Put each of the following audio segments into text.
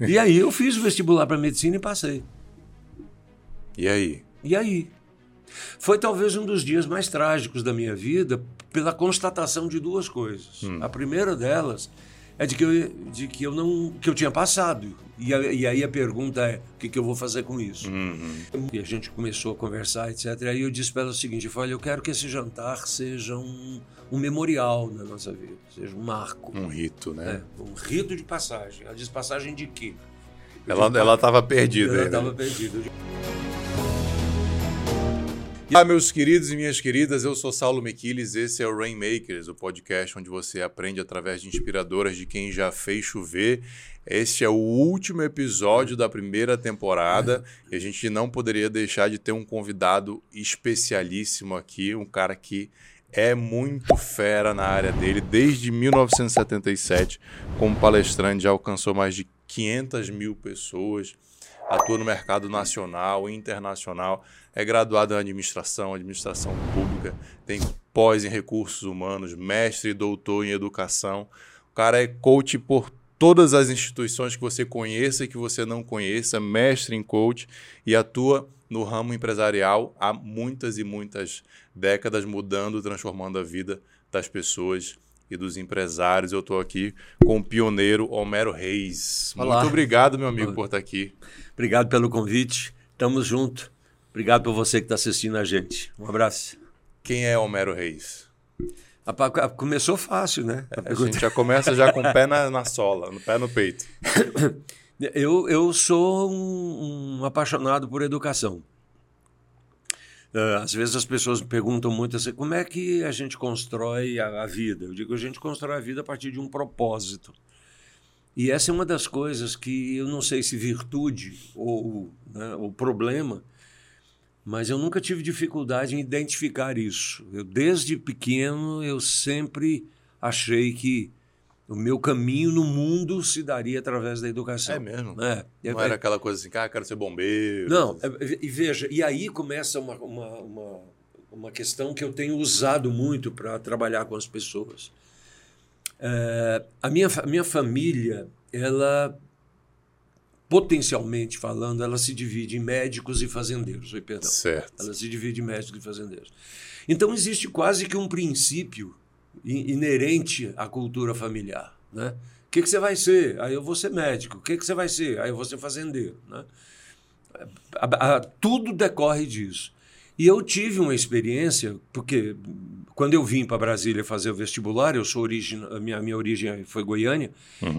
E aí eu fiz o vestibular para medicina e passei. E aí? E aí? Foi talvez um dos dias mais trágicos da minha vida pela constatação de duas coisas. Hum. A primeira delas é de que eu, de que eu não que eu tinha passado. E, a- e aí a pergunta é: o que, que eu vou fazer com isso? Uhum. E a gente começou a conversar, etc. E aí eu disse para ela o seguinte: eu falei, eu quero que esse jantar seja um, um memorial na nossa vida, seja um marco. Um rito, né? É, um rito de passagem. Ela diz passagem de quê? Ela, digo, ela tava perdida ela aí, né? estava perdida. Olá, meus queridos e minhas queridas, eu sou Saulo Mequiles, esse é o Rainmakers, o podcast onde você aprende através de inspiradoras de quem já fez chover. Este é o último episódio da primeira temporada e a gente não poderia deixar de ter um convidado especialíssimo aqui, um cara que é muito fera na área dele. Desde 1977, como palestrante, já alcançou mais de 500 mil pessoas atua no mercado nacional e internacional, é graduado em administração, administração pública, tem pós em recursos humanos, mestre e doutor em educação. O cara é coach por todas as instituições que você conheça e que você não conheça, mestre em coach e atua no ramo empresarial há muitas e muitas décadas, mudando, transformando a vida das pessoas e dos empresários. Eu estou aqui com o pioneiro Homero Reis. Olá. Muito obrigado, meu amigo, por estar aqui. Obrigado pelo convite. Tamo junto. Obrigado por você que está assistindo a gente. Um abraço. Quem é Homero Reis? A a- Começou fácil, né? A A pergunta- gente já começa já com o pé na, na sola, no pé no peito. Eu, eu sou um, um apaixonado por educação. Ah, às vezes as pessoas me perguntam muito assim, como é que a gente constrói a, a vida? Eu digo, a gente constrói a vida a partir de um propósito. E essa é uma das coisas que eu não sei se virtude ou, né, problema, mas eu nunca tive dificuldade em identificar isso. Eu, desde pequeno, eu sempre achei que o meu caminho no mundo se daria através da educação. É mesmo? É, Não é- era aquela coisa assim, ah, quero ser bombeiro. não, é- e veja, e aí começa uma, uma, uma, uma questão que eu tenho usado muito para trabalhar com as pessoas. É, a, minha, a minha família, ela, potencialmente falando, ela se divide em médicos e fazendeiros. Oi, perdão. Certo. Ela se divide em médicos e fazendeiros. Então existe quase que um princípio inerente à cultura familiar. Né? O que, que você vai ser? Aí eu vou ser médico. O que, que você vai ser? Aí eu vou ser fazendeiro. Né? A- a- tudo decorre disso. E eu tive uma experiência, porque quando eu vim para Brasília fazer o vestibular, eu sou origem, a minha, minha origem foi Goiânia,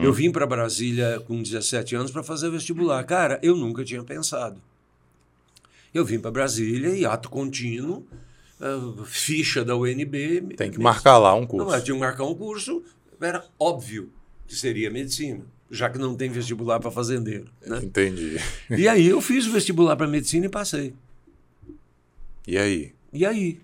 eu vim para Brasília com 17 anos para fazer o vestibular. Cara, eu nunca tinha pensado. Eu vim para Brasília e ato contínuo, ficha da UNB. Tem que marcar lá um curso. Não, tinha que marcar um curso, era óbvio que seria medicina, já que não tem vestibular para fazendeiro. Né? Entendi. E aí eu fiz o vestibular para medicina e passei. E aí? E aí?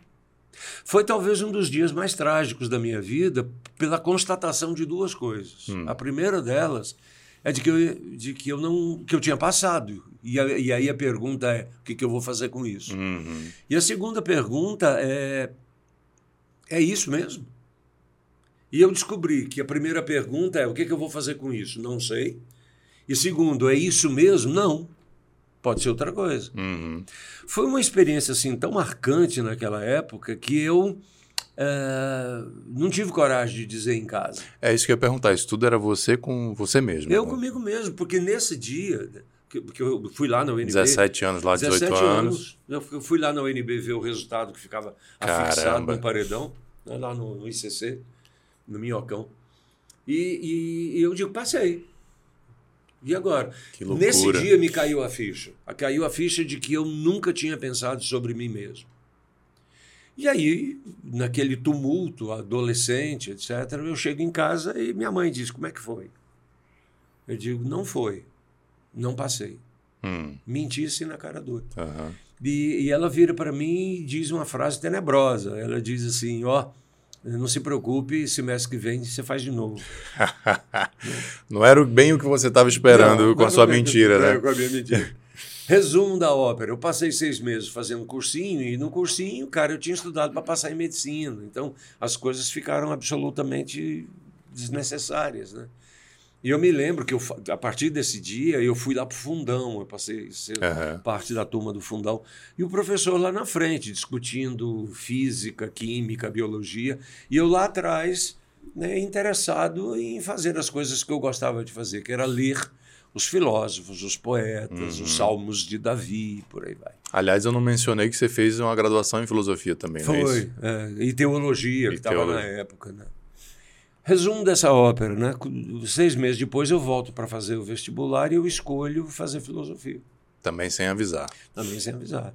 Foi talvez um dos dias mais trágicos da minha vida pela constatação de duas coisas. A primeira delas é de que eu, de que eu não que eu tinha passado. E, a- e aí a pergunta é o que, que eu vou fazer com isso? Uhum. E a segunda pergunta é é isso mesmo? E eu descobri que a primeira pergunta é o que, que eu vou fazer com isso? Não sei. E segundo, é isso mesmo? Não. Pode ser outra coisa. Uhum. Foi uma experiência assim tão marcante naquela época que eu eh, não tive coragem de dizer em casa. É isso que eu ia perguntar. Isso tudo era você com você mesmo. Eu né? comigo mesmo, porque nesse dia que, que eu fui lá na UNB. 17 anos lá, 18 anos. Eu fui- eu fui lá na UNB ver o resultado que ficava Caramba. afixado no paredão, né, lá no, no ICC, no Minhocão. E, e eu digo, passei. E agora? Nesse dia me caiu a ficha. Caiu a ficha de que eu nunca tinha pensado sobre mim mesmo. E aí, naquele tumulto, adolescente, etc., eu chego em casa e minha mãe diz: Como é que foi? Eu digo: Não foi. Não passei. Hum. Mentisse na cara dura. Aham. E, e ela vira para mim e diz uma frase tenebrosa. Ela diz assim: Ó, não se preocupe, semestre que vem você faz de novo. Não era bem o que você estava esperando Não, com a sua mentira, né? Com a minha mentira. Resumo da ópera. Eu passei seis meses fazendo cursinho, e no cursinho, cara, eu tinha estudado para passar em medicina. Então, as coisas ficaram absolutamente desnecessárias, né? E eu me lembro que eu, a partir desse dia eu fui lá para o fundão, eu passei a ser Aham. parte da turma do fundão. E o professor lá na frente, discutindo física, química, biologia. E eu lá atrás, né, interessado em fazer as coisas que eu gostava de fazer, que era ler os filósofos, os poetas, Uhum. os salmos de Davi, por aí vai. Aliás, eu não mencionei que você fez uma graduação em filosofia também, não é Foi. isso? é, e teologia, E que estava na época. Né? Resumo dessa ópera, né? Seis meses depois eu volto para fazer o vestibular e eu escolho fazer filosofia, Também sem avisar. também sem avisar.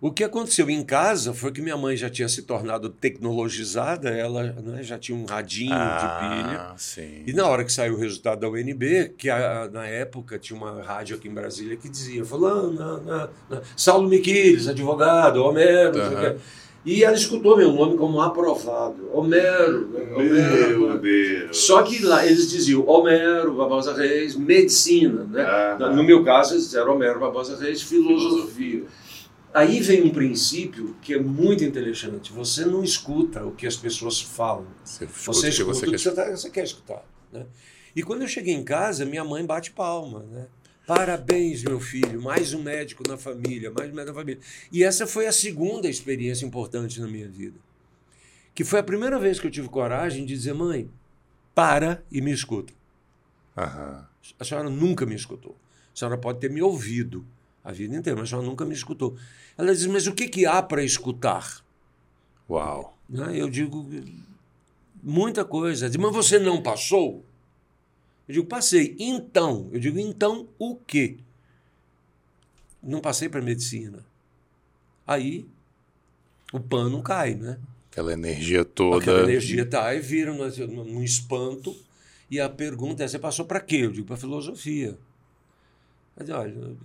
O que aconteceu em casa foi que minha mãe já tinha se tornado tecnologizada, ela né, já tinha um radinho de pilha. Ah, sim. E na hora que saiu o resultado da UNB, que a- na época tinha uma rádio aqui em Brasília que dizia: na, Saulo Miquiles, advogado, Homero, quê. E ela escutou meu nome como aprovado. Homero. né, Homero. Só que lá eles diziam Homero, Barbosa Reis, medicina. Né? Ah, No meu caso, eles disseram Homero, Barbosa Reis, filosofia. Aí vem um princípio que é muito interessante. Você não escuta o que as pessoas falam. Você escuta Você o que escuta você o quer que você, tá- você quer escutar. Né? E quando eu cheguei em casa, minha mãe bate palma. Né? Parabéns, meu filho, mais um médico na família, mais um médico na família. E essa foi a segunda experiência importante na minha vida. Que foi a primeira vez que eu tive coragem de dizer, mãe, para e me escuta. Aham. A senhora nunca me escutou. A senhora pode ter me ouvido a vida inteira, mas a senhora nunca me escutou. Ela diz, mas o que, que há para escutar? Uau. Né? Eu digo, muita coisa. Ela diz, mas você não passou? Eu digo, passei. Então, eu digo, então o quê? Não passei para medicina. Aí o pano cai, né? Aquela energia toda. Aquela energia tá e vira num, espanto. E a pergunta é: você passou para quê? Eu digo, para filosofia. Ela diz, olha,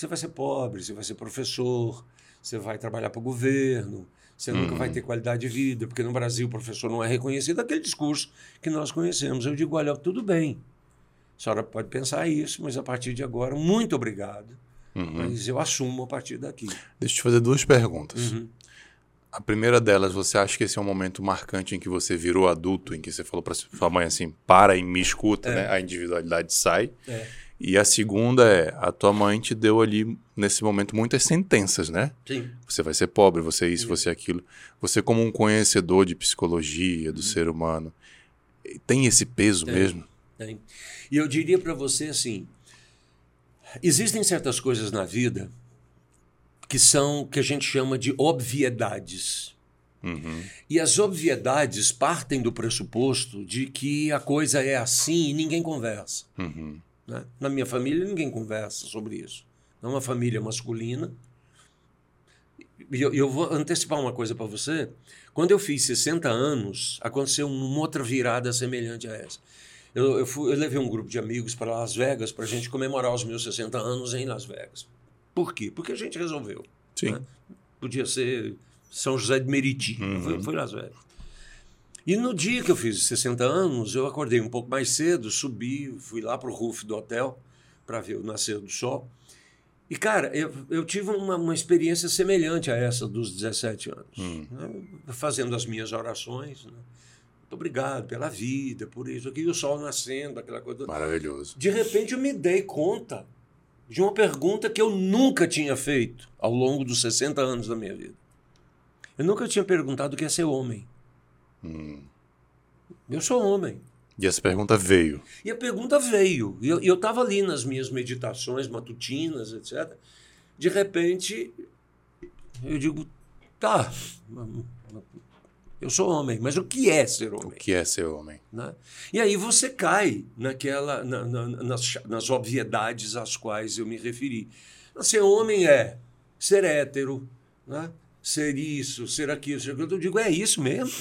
você vai ser pobre, você vai ser professor, você vai trabalhar para o governo, você nunca vai ter qualidade de vida, porque no Brasil o professor não é reconhecido, aquele discurso que nós conhecemos. Eu digo, olha, tudo bem. A senhora pode pensar isso, mas a partir de agora, muito obrigado. Uhum. Mas eu assumo a partir daqui. Deixa eu te fazer duas perguntas. Uhum. A primeira delas, você acha que esse é um momento marcante em que você virou adulto, em que você falou para sua mãe assim, para e me escuta, né? A individualidade sai. É. E a segunda é, a tua mãe te deu ali, nesse momento, muitas sentenças, né? Sim. Você vai ser pobre, você é isso, você é aquilo. Você, como um conhecedor de psicologia, do ser humano, tem esse peso Tem. mesmo? Tem. E eu diria para você assim: existem certas coisas na vida que são que a gente chama de obviedades. Uhum. E as obviedades partem do pressuposto de que a coisa é assim e ninguém conversa. Uhum. Né? Na minha família, ninguém conversa sobre isso. É uma família masculina. E eu, eu vou antecipar uma coisa para você. Quando eu fiz 60 anos, aconteceu uma outra virada semelhante a essa. Eu, eu, fui- eu levei um grupo de amigos para Las Vegas para a gente comemorar os meus 60 anos em Las Vegas. Por quê? Porque a gente resolveu. Sim. né? Podia ser São José de Meriti. Foi, foi Las Vegas. E no dia que eu fiz os 60 anos, eu acordei um pouco mais cedo, subi, fui lá para o roof do hotel para ver o nascer do sol. E, cara, eu, eu tive uma, uma experiência semelhante a essa dos 17 anos. né? Fazendo as minhas orações. Né? Muito obrigado pela vida, por isso aqui, e o sol nascendo, aquela coisa. Maravilhoso. De repente eu me dei conta de uma pergunta que eu nunca tinha feito ao longo dos 60 anos da minha vida. Eu nunca tinha perguntado o que é ser homem. Hum. Eu sou homem. E essa pergunta veio. E a pergunta veio. E eu estava ali nas minhas meditações matutinas, etc. De repente, eu digo, tá, eu sou homem, mas o que é ser O homem? que é ser homem? né? E aí você cai naquela, na- na- nas, nas obviedades às quais eu me referi. Ser homem é ser hétero, né? ser isso, ser aquilo, ser aquilo. Eu digo, é isso mesmo.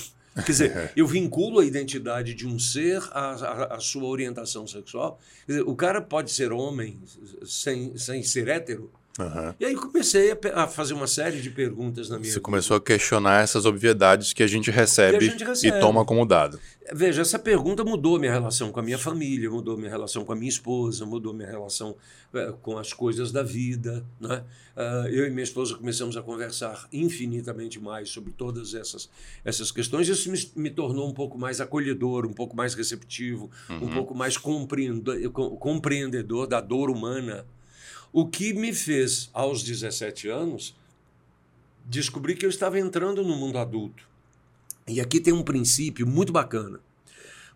Quer dizer, eu vinculo a identidade de um ser à, à- à sua orientação sexual. Quer dizer, o cara pode ser homem sem, sem ser hétero? Uhum. E aí comecei a, a, fazer uma série de perguntas na minha Você vida. começou a questionar essas obviedades que a gente recebe, a gente recebe. e toma como dado. Veja, essa pergunta mudou minha relação com a minha família, mudou minha relação com a minha esposa, mudou minha relação é, com as coisas da vida. Né? Uh, eu e minha esposa começamos a conversar infinitamente mais sobre todas essas, essas questões. Isso me, me tornou um pouco mais acolhedor, um pouco mais receptivo, uhum. um pouco mais compreendedor da dor humana. O que me fez, aos 17 anos, descobrir que eu estava entrando no mundo adulto. E aqui tem um princípio muito bacana.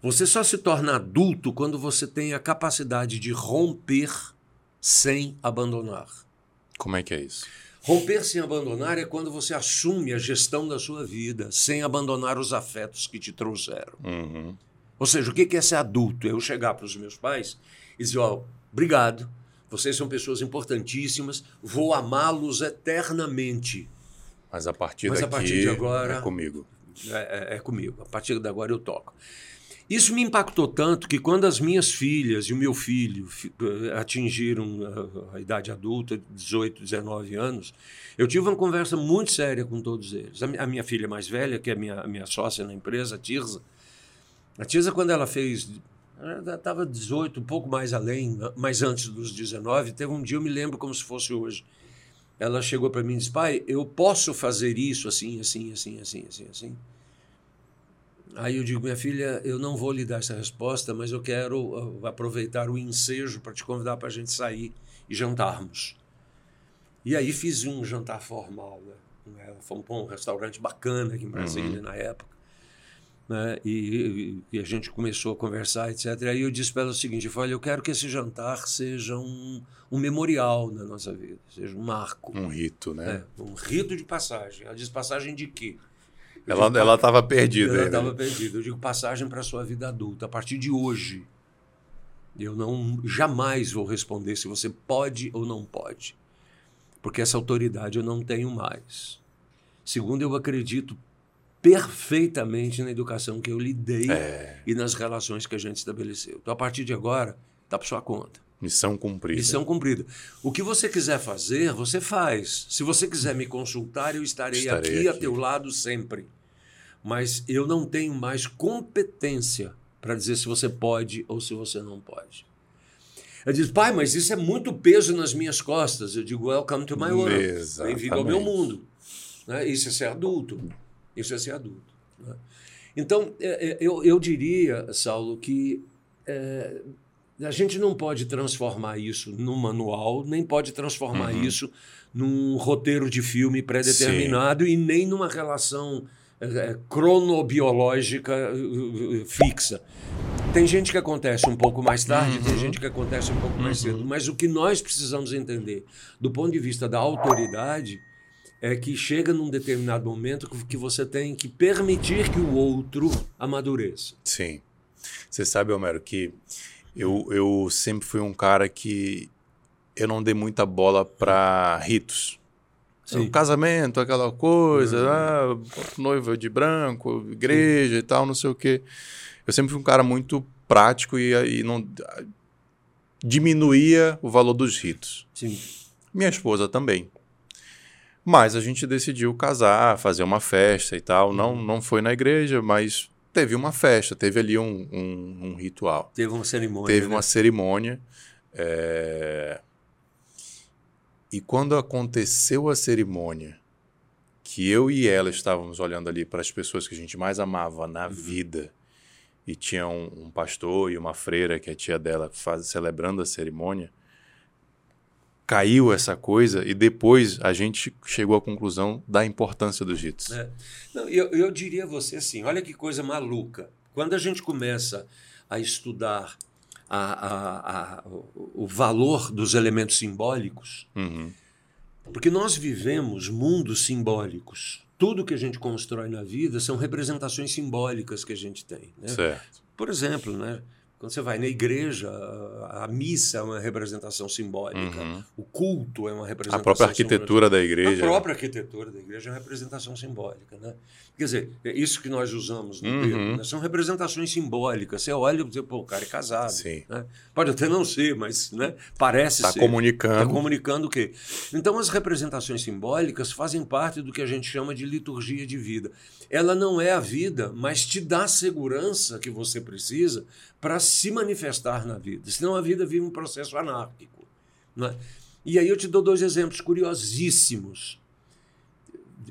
Você só se torna adulto quando você tem a capacidade de romper sem abandonar. Como é que é isso? Romper sem abandonar é quando você assume a gestão da sua vida sem abandonar os afetos que te trouxeram. Uhum. Ou seja, o que é ser adulto? Eu chegar para os meus pais e dizer: Ó, oh, obrigado, vocês são pessoas importantíssimas, vou amá-los eternamente. Mas a partir Mas daqui, a partir de agora é comigo. É, é, é, comigo. A partir de agora eu toco. Isso me impactou tanto que quando as minhas filhas e o meu filho eh, atingiram a, a idade adulta, 18, 19 anos, eu tive uma conversa muito séria com todos eles. A, a minha filha mais velha, que é a minha, a minha sócia na empresa, a Tirza, a Tirza, quando ela fez estava 18, um pouco mais além, mais antes dos 19. Teve um dia, eu me lembro como se fosse hoje. Ela chegou para mim e disse: Pai, eu posso fazer isso assim, assim, assim, assim, assim, assim? Aí eu digo: Minha filha, eu não vou lhe dar essa resposta, mas eu quero uh, aproveitar o ensejo para te convidar para a gente sair e jantarmos. E aí fiz um jantar formal. Né? Fomos para um restaurante bacana aqui em Brasília uhum. na época né? E, e, a gente começou a conversar, etc. Aí eu disse para ela o seguinte: eu falei, eu quero que esse jantar seja um, um memorial na nossa vida, seja um marco. Um rito, né? É, um rito de passagem. Ela diz passagem de quê? Eu ela ela estava perdida. Ela estava perdida. Eu digo passagem para a sua vida adulta. A partir de hoje, eu não jamais vou responder se você pode ou não pode, porque essa autoridade eu não tenho mais. Segundo, eu acredito perfeitamente na educação que eu lhe dei é. e nas relações que a gente estabeleceu. Então, a partir de agora, está por sua conta. Missão cumprida. Missão cumprida. O que você quiser fazer, você faz. Se você quiser me consultar, eu estarei, estarei aqui, aqui a teu lado sempre. Mas eu não tenho mais competência para dizer se você pode ou se você não pode. Eu diz, pai, mas isso é muito peso nas minhas costas. Eu digo, welcome to my world. Bem-vindo ao meu mundo. Né? Isso é ser adulto. Isso é ser adulto. Né? Então, é, é, eu, eu diria, Saulo, que é, a gente não pode transformar isso num manual, nem pode transformar uhum. isso num roteiro de filme pré-determinado e nem numa relação é, é cronobiológica fixa. Tem gente que acontece um pouco mais tarde, uhum. tem gente que acontece um pouco mais cedo, uhum. mas o que nós precisamos entender, do ponto de vista da autoridade, é que chega num determinado momento que você tem que permitir que o outro amadureça. Sim. Você sabe, Homero, que eu, eu sempre fui um cara que eu não dei muita bola para ritos. Sim. casamento, aquela coisa, uhum. ah, noiva de branco, igreja e tal, não sei o quê. Eu sempre fui um cara muito prático e, e não diminuía o valor dos ritos. Sim. Minha esposa também. Mas a gente decidiu casar, fazer uma festa e tal. Não, uhum. não foi na igreja, mas teve uma festa, teve ali um, um, um ritual. Teve uma cerimônia. Teve né? uma cerimônia. É... E quando aconteceu a cerimônia, que eu e ela estávamos olhando ali para as pessoas que a gente mais amava na uhum. vida, e tinha um, um, pastor e uma freira, que é a tia dela, faz, celebrando a cerimônia, caiu essa coisa e depois a gente chegou à conclusão da importância dos ritos. É. Não, eu, eu diria a você assim, olha que coisa maluca. Quando a gente começa a estudar a, a, a, o valor dos elementos simbólicos, uhum. porque nós vivemos mundos simbólicos. Tudo que a gente constrói na vida são representações simbólicas que a gente tem. Né? Certo. Por exemplo, né? Quando você vai na igreja, a, a missa é uma representação simbólica, Uhum. o culto é uma A representação própria arquitetura da igreja. A própria arquitetura da igreja é uma representação simbólica. Né? Quer dizer, é isso que nós usamos no Uhum. termo, né? são representações simbólicas. Você olha e diz, pô, o cara é casado. Né? Pode até não ser, mas né? parece Está ser. comunicando. Está comunicando o quê? Então, as representações simbólicas fazem parte do que a gente chama de liturgia de vida. Ela não é a vida, mas te dá a segurança que você precisa para se manifestar na vida. Senão a vida vive um processo anárquico. né? E aí eu te dou dois exemplos curiosíssimos.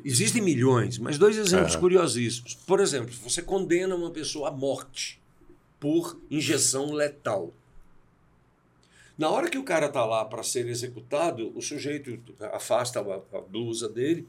Existem milhões, mas dois exemplos Aham. curiosíssimos. Por exemplo, você condena uma pessoa à morte por injeção letal. Na hora que o cara está lá para ser executado, o sujeito afasta a, a blusa dele,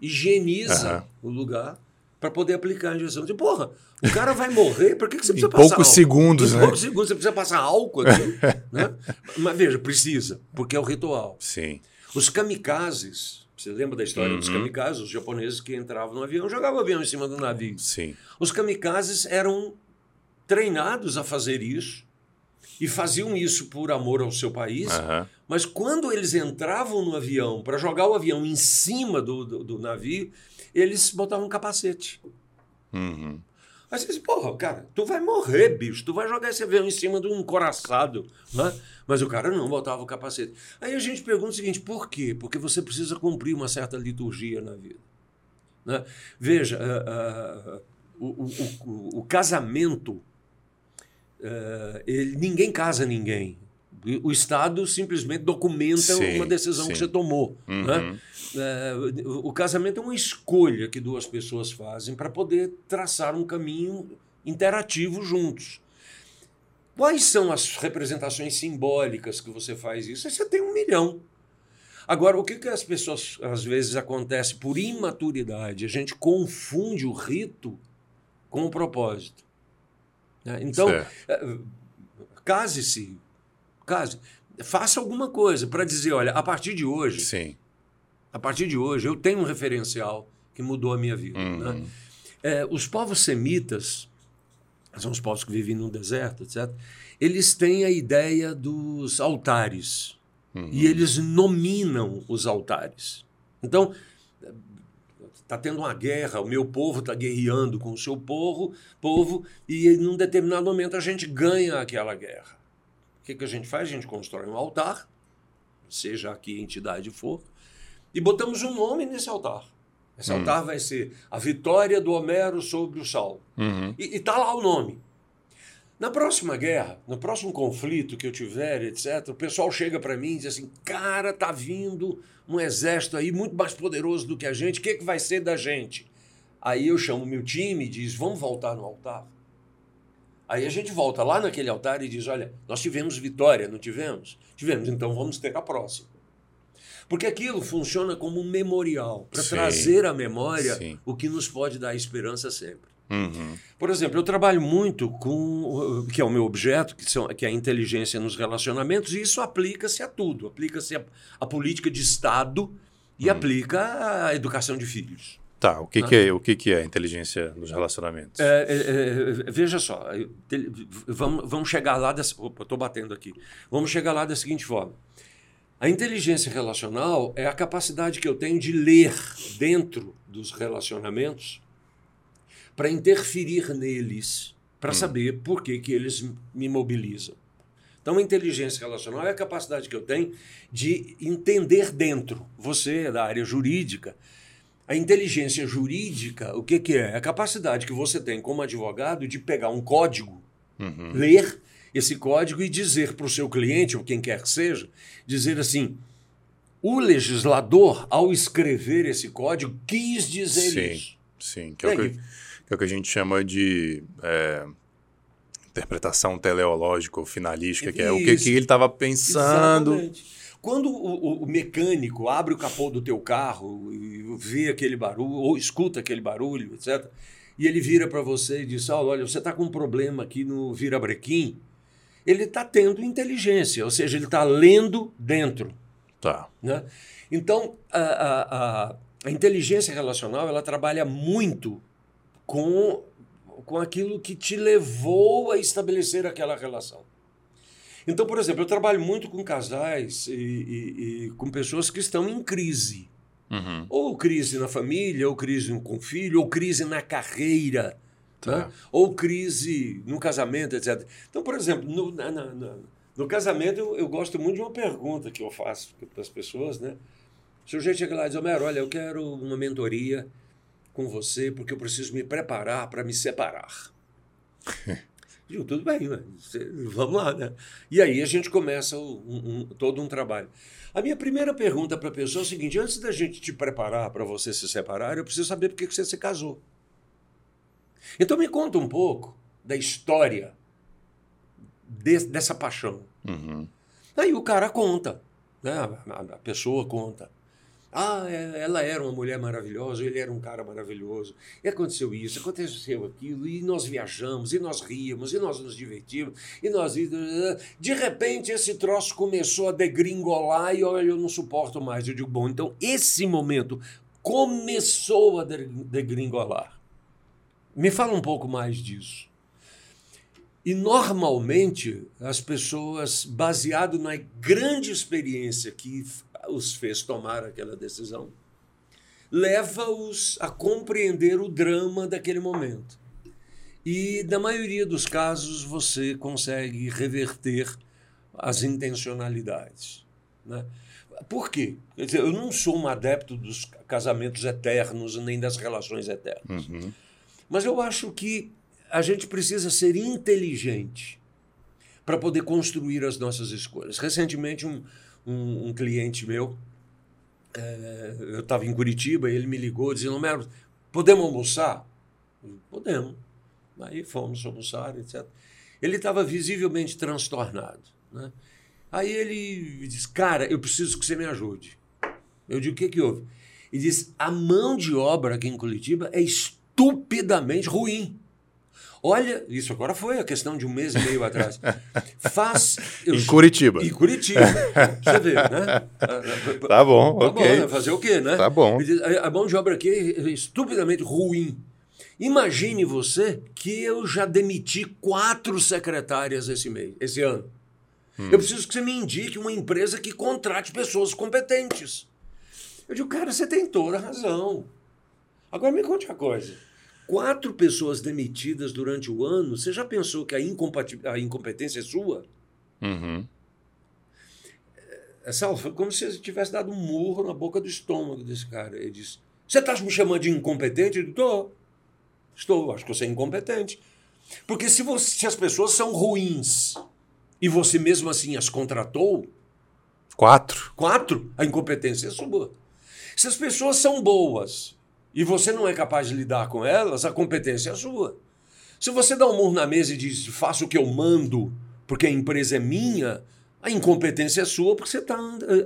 higieniza Aham. o lugar para poder aplicar a injeção. Diz, porra, o cara vai morrer, por que, que você Em precisa passar poucos álcool? segundos, em né? poucos segundos, você precisa passar álcool aqui. né? Mas veja, precisa, porque é o ritual. Sim. Os kamikazes, você lembra da história dos Uhum. kamikazes? Os japoneses que entravam no avião, jogavam o avião em cima do navio. Sim. Os kamikazes eram treinados a fazer isso e faziam isso por amor ao seu país, Aham. mas quando eles entravam no avião para jogar o avião em cima do, do, do navio, eles botavam um capacete. Uhum. Aí você diz, porra, cara, tu vai morrer, bicho, tu vai jogar esse avião em cima de um coraçado, né? Mas o cara não botava o capacete. Aí a gente pergunta o seguinte, por quê? Porque você precisa cumprir uma certa liturgia na vida. né? Veja, ah, ah, o, o- o- o casamento, ah, ele- ninguém casa ninguém. O Estado simplesmente documenta Sim, uma decisão sim. que você tomou. Uhum. Né? É, o casamento é uma escolha que duas pessoas fazem para poder traçar um caminho interativo juntos. Quais são as representações simbólicas que você faz isso? Você tem um milhão. Agora, o que, que as pessoas, às vezes, acontece por imaturidade? A gente confunde o rito com o propósito. Né? Então, é, case-se, case, faça alguma coisa para dizer, olha, a partir de hoje, Sim. a partir de hoje, eu tenho um referencial que mudou a minha vida. Uhum. né? É, os povos semitas, são os povos que vivem no deserto, etc., eles têm a ideia dos altares. Uhum. E eles nominam os altares. Então, está tendo uma guerra, o meu povo está guerreando com o seu povo, povo, e num determinado momento a gente ganha aquela guerra. O que, que a gente faz? A gente constrói um altar, seja a que entidade for, e botamos um nome nesse altar. Esse Hum. altar vai ser a vitória do Homero sobre o Saulo. Uhum. E está lá o nome. Na próxima guerra, no próximo conflito que eu tiver, etc., o pessoal chega para mim e diz assim: cara, tá vindo um exército aí muito mais poderoso do que a gente, o que, que vai ser da gente? Aí eu chamo meu time e diz: vamos voltar no altar. Aí a gente volta lá naquele altar e diz: olha, nós tivemos vitória, não tivemos? Tivemos, então vamos ter a próxima. Porque aquilo funciona como um memorial, para trazer à memória Sim. o que nos pode dar esperança sempre. Uhum. Por exemplo, eu trabalho muito com, que é o meu objeto, que, são, que é a inteligência nos relacionamentos, e isso aplica-se a tudo. Aplica-se a, a política de Estado e aplica a educação de filhos. Tá, o que, que é, o que, que é inteligência nos relacionamentos? É, é, é, veja só, vamos, vamos chegar lá dessa. Opa, estou batendo aqui. Vamos chegar lá da seguinte forma. A inteligência relacional é a capacidade que eu tenho de ler dentro dos relacionamentos para interferir neles, para saber por que, que eles me mobilizam. Então, a inteligência relacional é a capacidade que eu tenho de entender dentro. Você é da área jurídica. A inteligência jurídica, o que, que é? É a capacidade que você tem como advogado de pegar um código, Uhum. ler esse código e dizer para o seu cliente, ou quem quer que seja, dizer assim: o legislador, ao escrever esse código, quis dizer Sim. isso. Sim, que é, o E que? Que é o que a gente chama de é, interpretação teleológica ou finalística, que é o que, que ele estava pensando. Exatamente. Quando o, o- mecânico abre o capô do teu carro e vê aquele barulho, ou escuta aquele barulho, etc., e ele vira para você e diz: "Saulo, olha, você está com um problema aqui no virabrequim, ele está tendo inteligência, ou seja, ele está lendo dentro. Tá. Né? Então, a, a- a- a inteligência relacional ela trabalha muito com com aquilo que te levou a estabelecer aquela relação. Então, por exemplo, eu trabalho muito com casais e, e, e com pessoas que estão em crise. Uhum. Ou crise na família, ou crise com o filho, ou crise na carreira, Tá. né? ou crise no casamento, etc. Então, por exemplo, no, na- na- no casamento, eu, eu gosto muito de uma pergunta que eu faço para as pessoas, né? O sujeito chega lá e diz, Homero, olha, eu quero uma mentoria com você porque eu preciso me preparar para me separar. Digo, tudo bem, né? Vamos lá, né? E aí a gente começa um- um- todo um trabalho. A minha primeira pergunta para a pessoa é o seguinte: antes da gente te preparar para você se separar, eu preciso saber por que que você se casou. Então me conta um pouco da história de- dessa paixão. Uhum. Aí o cara conta, né? a, a- a pessoa conta. Ah, é- ela era uma mulher maravilhosa, ele era um cara maravilhoso. E aconteceu isso, aconteceu aquilo, e nós viajamos, e nós ríamos, e nós nos divertimos, e nós. De repente esse troço começou a degringolar e olha, eu não suporto mais. Eu digo, bom, então esse momento começou a de- degringolar. Me fala um pouco mais disso. E normalmente as pessoas, baseado na grande experiência que os fez tomar aquela decisão, leva-os a compreender o drama daquele momento. E na maioria dos casos você consegue reverter as intencionalidades. Né? Por quê? Dizer, eu não sou um adepto dos casamentos eternos nem das relações eternas. Uhum. Mas eu acho que a gente precisa ser inteligente para poder construir as nossas escolhas. Recentemente, um, um, um cliente meu, eh, eu estava em Curitiba e ele me ligou dizendo: Mero, podemos almoçar? Eu, Podemos. Aí fomos almoçar, etc. Ele estava visivelmente transtornado. Né? Aí ele disse: Cara, eu preciso que você me ajude. Eu digo: O que, que houve? Ele disse: A mão de obra aqui em Curitiba é estupidamente ruim. Olha, isso agora foi a questão de um mês e meio atrás. Faz. eu- Em Curitiba. Em Curitiba. Você vê, né? Tá bom, Tá ok. bom, né? fazer o quê, né? Tá bom. A mão de obra aqui é estupidamente ruim. Imagine você que eu já demiti quatro secretárias esse mês, esse ano. Hum. Eu preciso que você me indique uma empresa que contrate pessoas competentes. Eu digo, cara, você tem toda a razão. Agora me conte uma coisa. Quatro pessoas demitidas durante o ano, você já pensou que a, a incompetência é sua? Uhum. É, Sal, foi como se você tivesse dado um murro na boca do estômago desse cara. Ele disse: Você está me chamando de incompetente? Eu Estou. Estou, acho que você é incompetente. Porque se, você- se as pessoas são ruins e você mesmo assim as contratou, Quatro. quatro, a incompetência é sua. Se as pessoas são boas e você não é capaz de lidar com elas, a competência é sua. Se você dá um murro na mesa e diz faça o que eu mando porque a empresa é minha, a incompetência é sua porque você está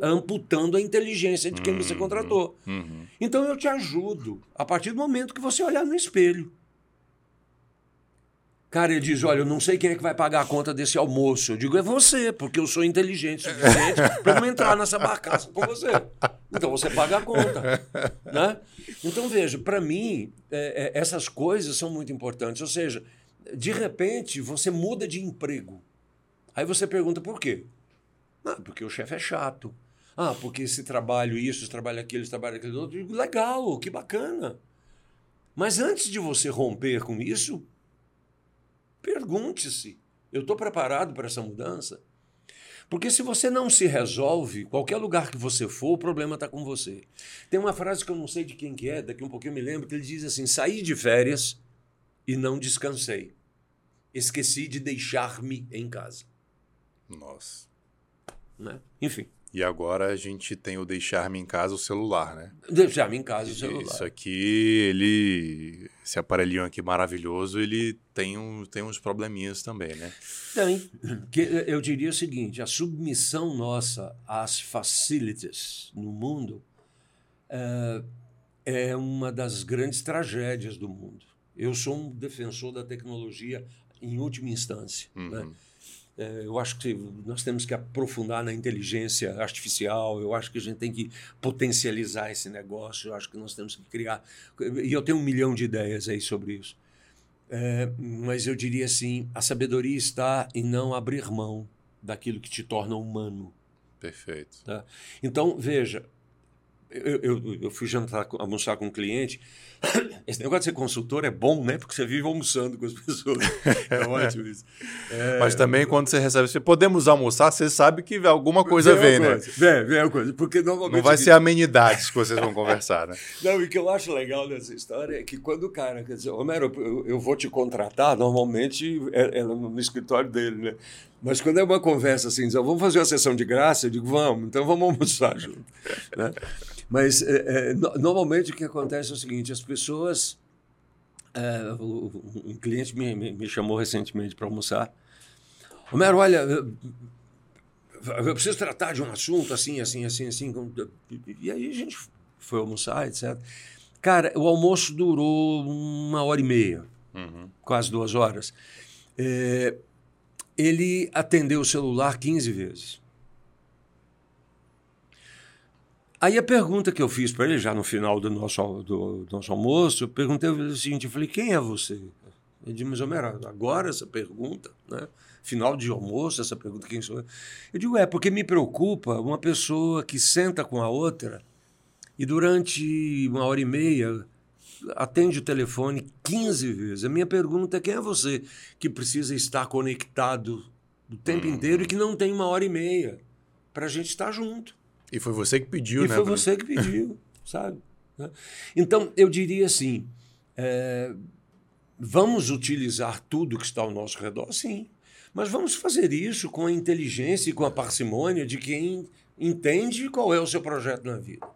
amputando a inteligência de quem você contratou. Uhum. Então eu te ajudo a partir do momento que você olhar no espelho. Cara, ele diz: Olha, eu não sei quem é que vai pagar a conta desse almoço. Eu digo: É você, porque eu sou inteligente suficiente para não entrar nessa barcaça com você. Então você paga a conta. Né? Então veja, para mim, é, é, essas coisas são muito importantes. Ou seja, de repente você muda de emprego. Aí você pergunta por quê? Ah, porque o chefe é chato. Ah, porque esse trabalho isso, esse trabalho aquilo, esse trabalho aquilo outro. Eu digo, Legal, que bacana. Mas antes de você romper com isso, pergunte-se: eu estou preparado para essa mudança? Porque se você não se resolve, qualquer lugar que você for, o problema está com você. Tem uma frase que eu não sei de quem que é, daqui um pouquinho eu me lembro, que ele diz assim: saí de férias e não descansei. Esqueci de deixar-me em casa. Nossa. Né? Enfim, E agora a gente tem o deixar-me em casa o celular, né? deixar-me em casa o celular. Isso aqui, ele. Esse aparelhinho aqui maravilhoso, ele tem, um, tem uns probleminhas também, né? Tem. Que eu diria o seguinte: a submissão nossa às facilities no mundo é, é uma das grandes tragédias do mundo. Eu sou um defensor da tecnologia em última instância. Né? Uhum. É, eu acho que nós temos que aprofundar na inteligência artificial, eu acho que a gente tem que potencializar esse negócio, eu acho que nós temos que criar. E eu tenho um milhão de ideias aí sobre isso. É, mas eu diria assim: a sabedoria está em não abrir mão daquilo que te torna humano. Perfeito. Tá? Então, veja, eu, eu, eu, fui jantar, almoçar com um cliente. Esse negócio de ser consultor é bom, né? Porque você vive almoçando com as pessoas. É ótimo isso. É... Mas também quando você recebe, você podemos almoçar, você sabe que alguma coisa vem, vem né? Vem, vem a coisa. Porque normalmente. Não vai ser amenidades que vocês vão conversar, né? Não, e o que eu acho legal dessa história é que quando o cara quer dizer, Romero, eu, eu vou te contratar, normalmente é, é no escritório dele, né? Mas quando é uma conversa assim, diz, vamos fazer uma sessão de graça, eu digo, vamos, então vamos almoçar junto. né? Mas é, é, normalmente o que acontece é o seguinte: as pessoas. É, um cliente me, me, me chamou recentemente para almoçar. Romero, olha, eu preciso tratar de um assunto assim, assim, assim, assim. E aí a gente foi almoçar, etc. Cara, o almoço durou uma hora e meia, uhum. quase duas horas. É, ele atendeu o celular 15 vezes. Aí a pergunta que eu fiz para ele, já no final do nosso, do, do nosso almoço, eu perguntei o seguinte: eu falei, quem é você? Ele disse, mas Homero, agora essa pergunta, né? final de almoço, essa pergunta, quem sou eu? Eu digo, é, porque me preocupa uma pessoa que senta com a outra e durante uma hora e meia atende o telefone 15 vezes. A minha pergunta é quem é você que precisa estar conectado o tempo inteiro e que não tem uma hora e meia para a gente estar junto. E foi você que pediu, e né? E foi você que pediu, sabe? Então, eu diria assim: é, vamos utilizar tudo que está ao nosso redor, sim. Mas vamos fazer isso com a inteligência e com a parcimônia de quem entende qual é o seu projeto na vida.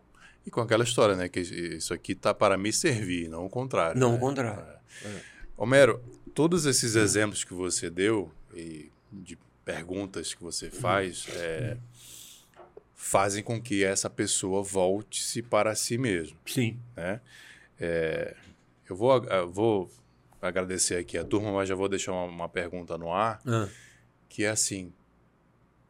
E com aquela história, né? Que isso aqui está para me servir, não o contrário. Não né? o contrário. É. É. Homero, todos esses exemplos que você deu e de perguntas que você faz, é, fazem com que essa pessoa volte-se para si mesmo. Sim. Né? É, eu vou, eu vou agradecer aqui a turma, mas já vou deixar uma, uma pergunta no ar, ah. que é assim,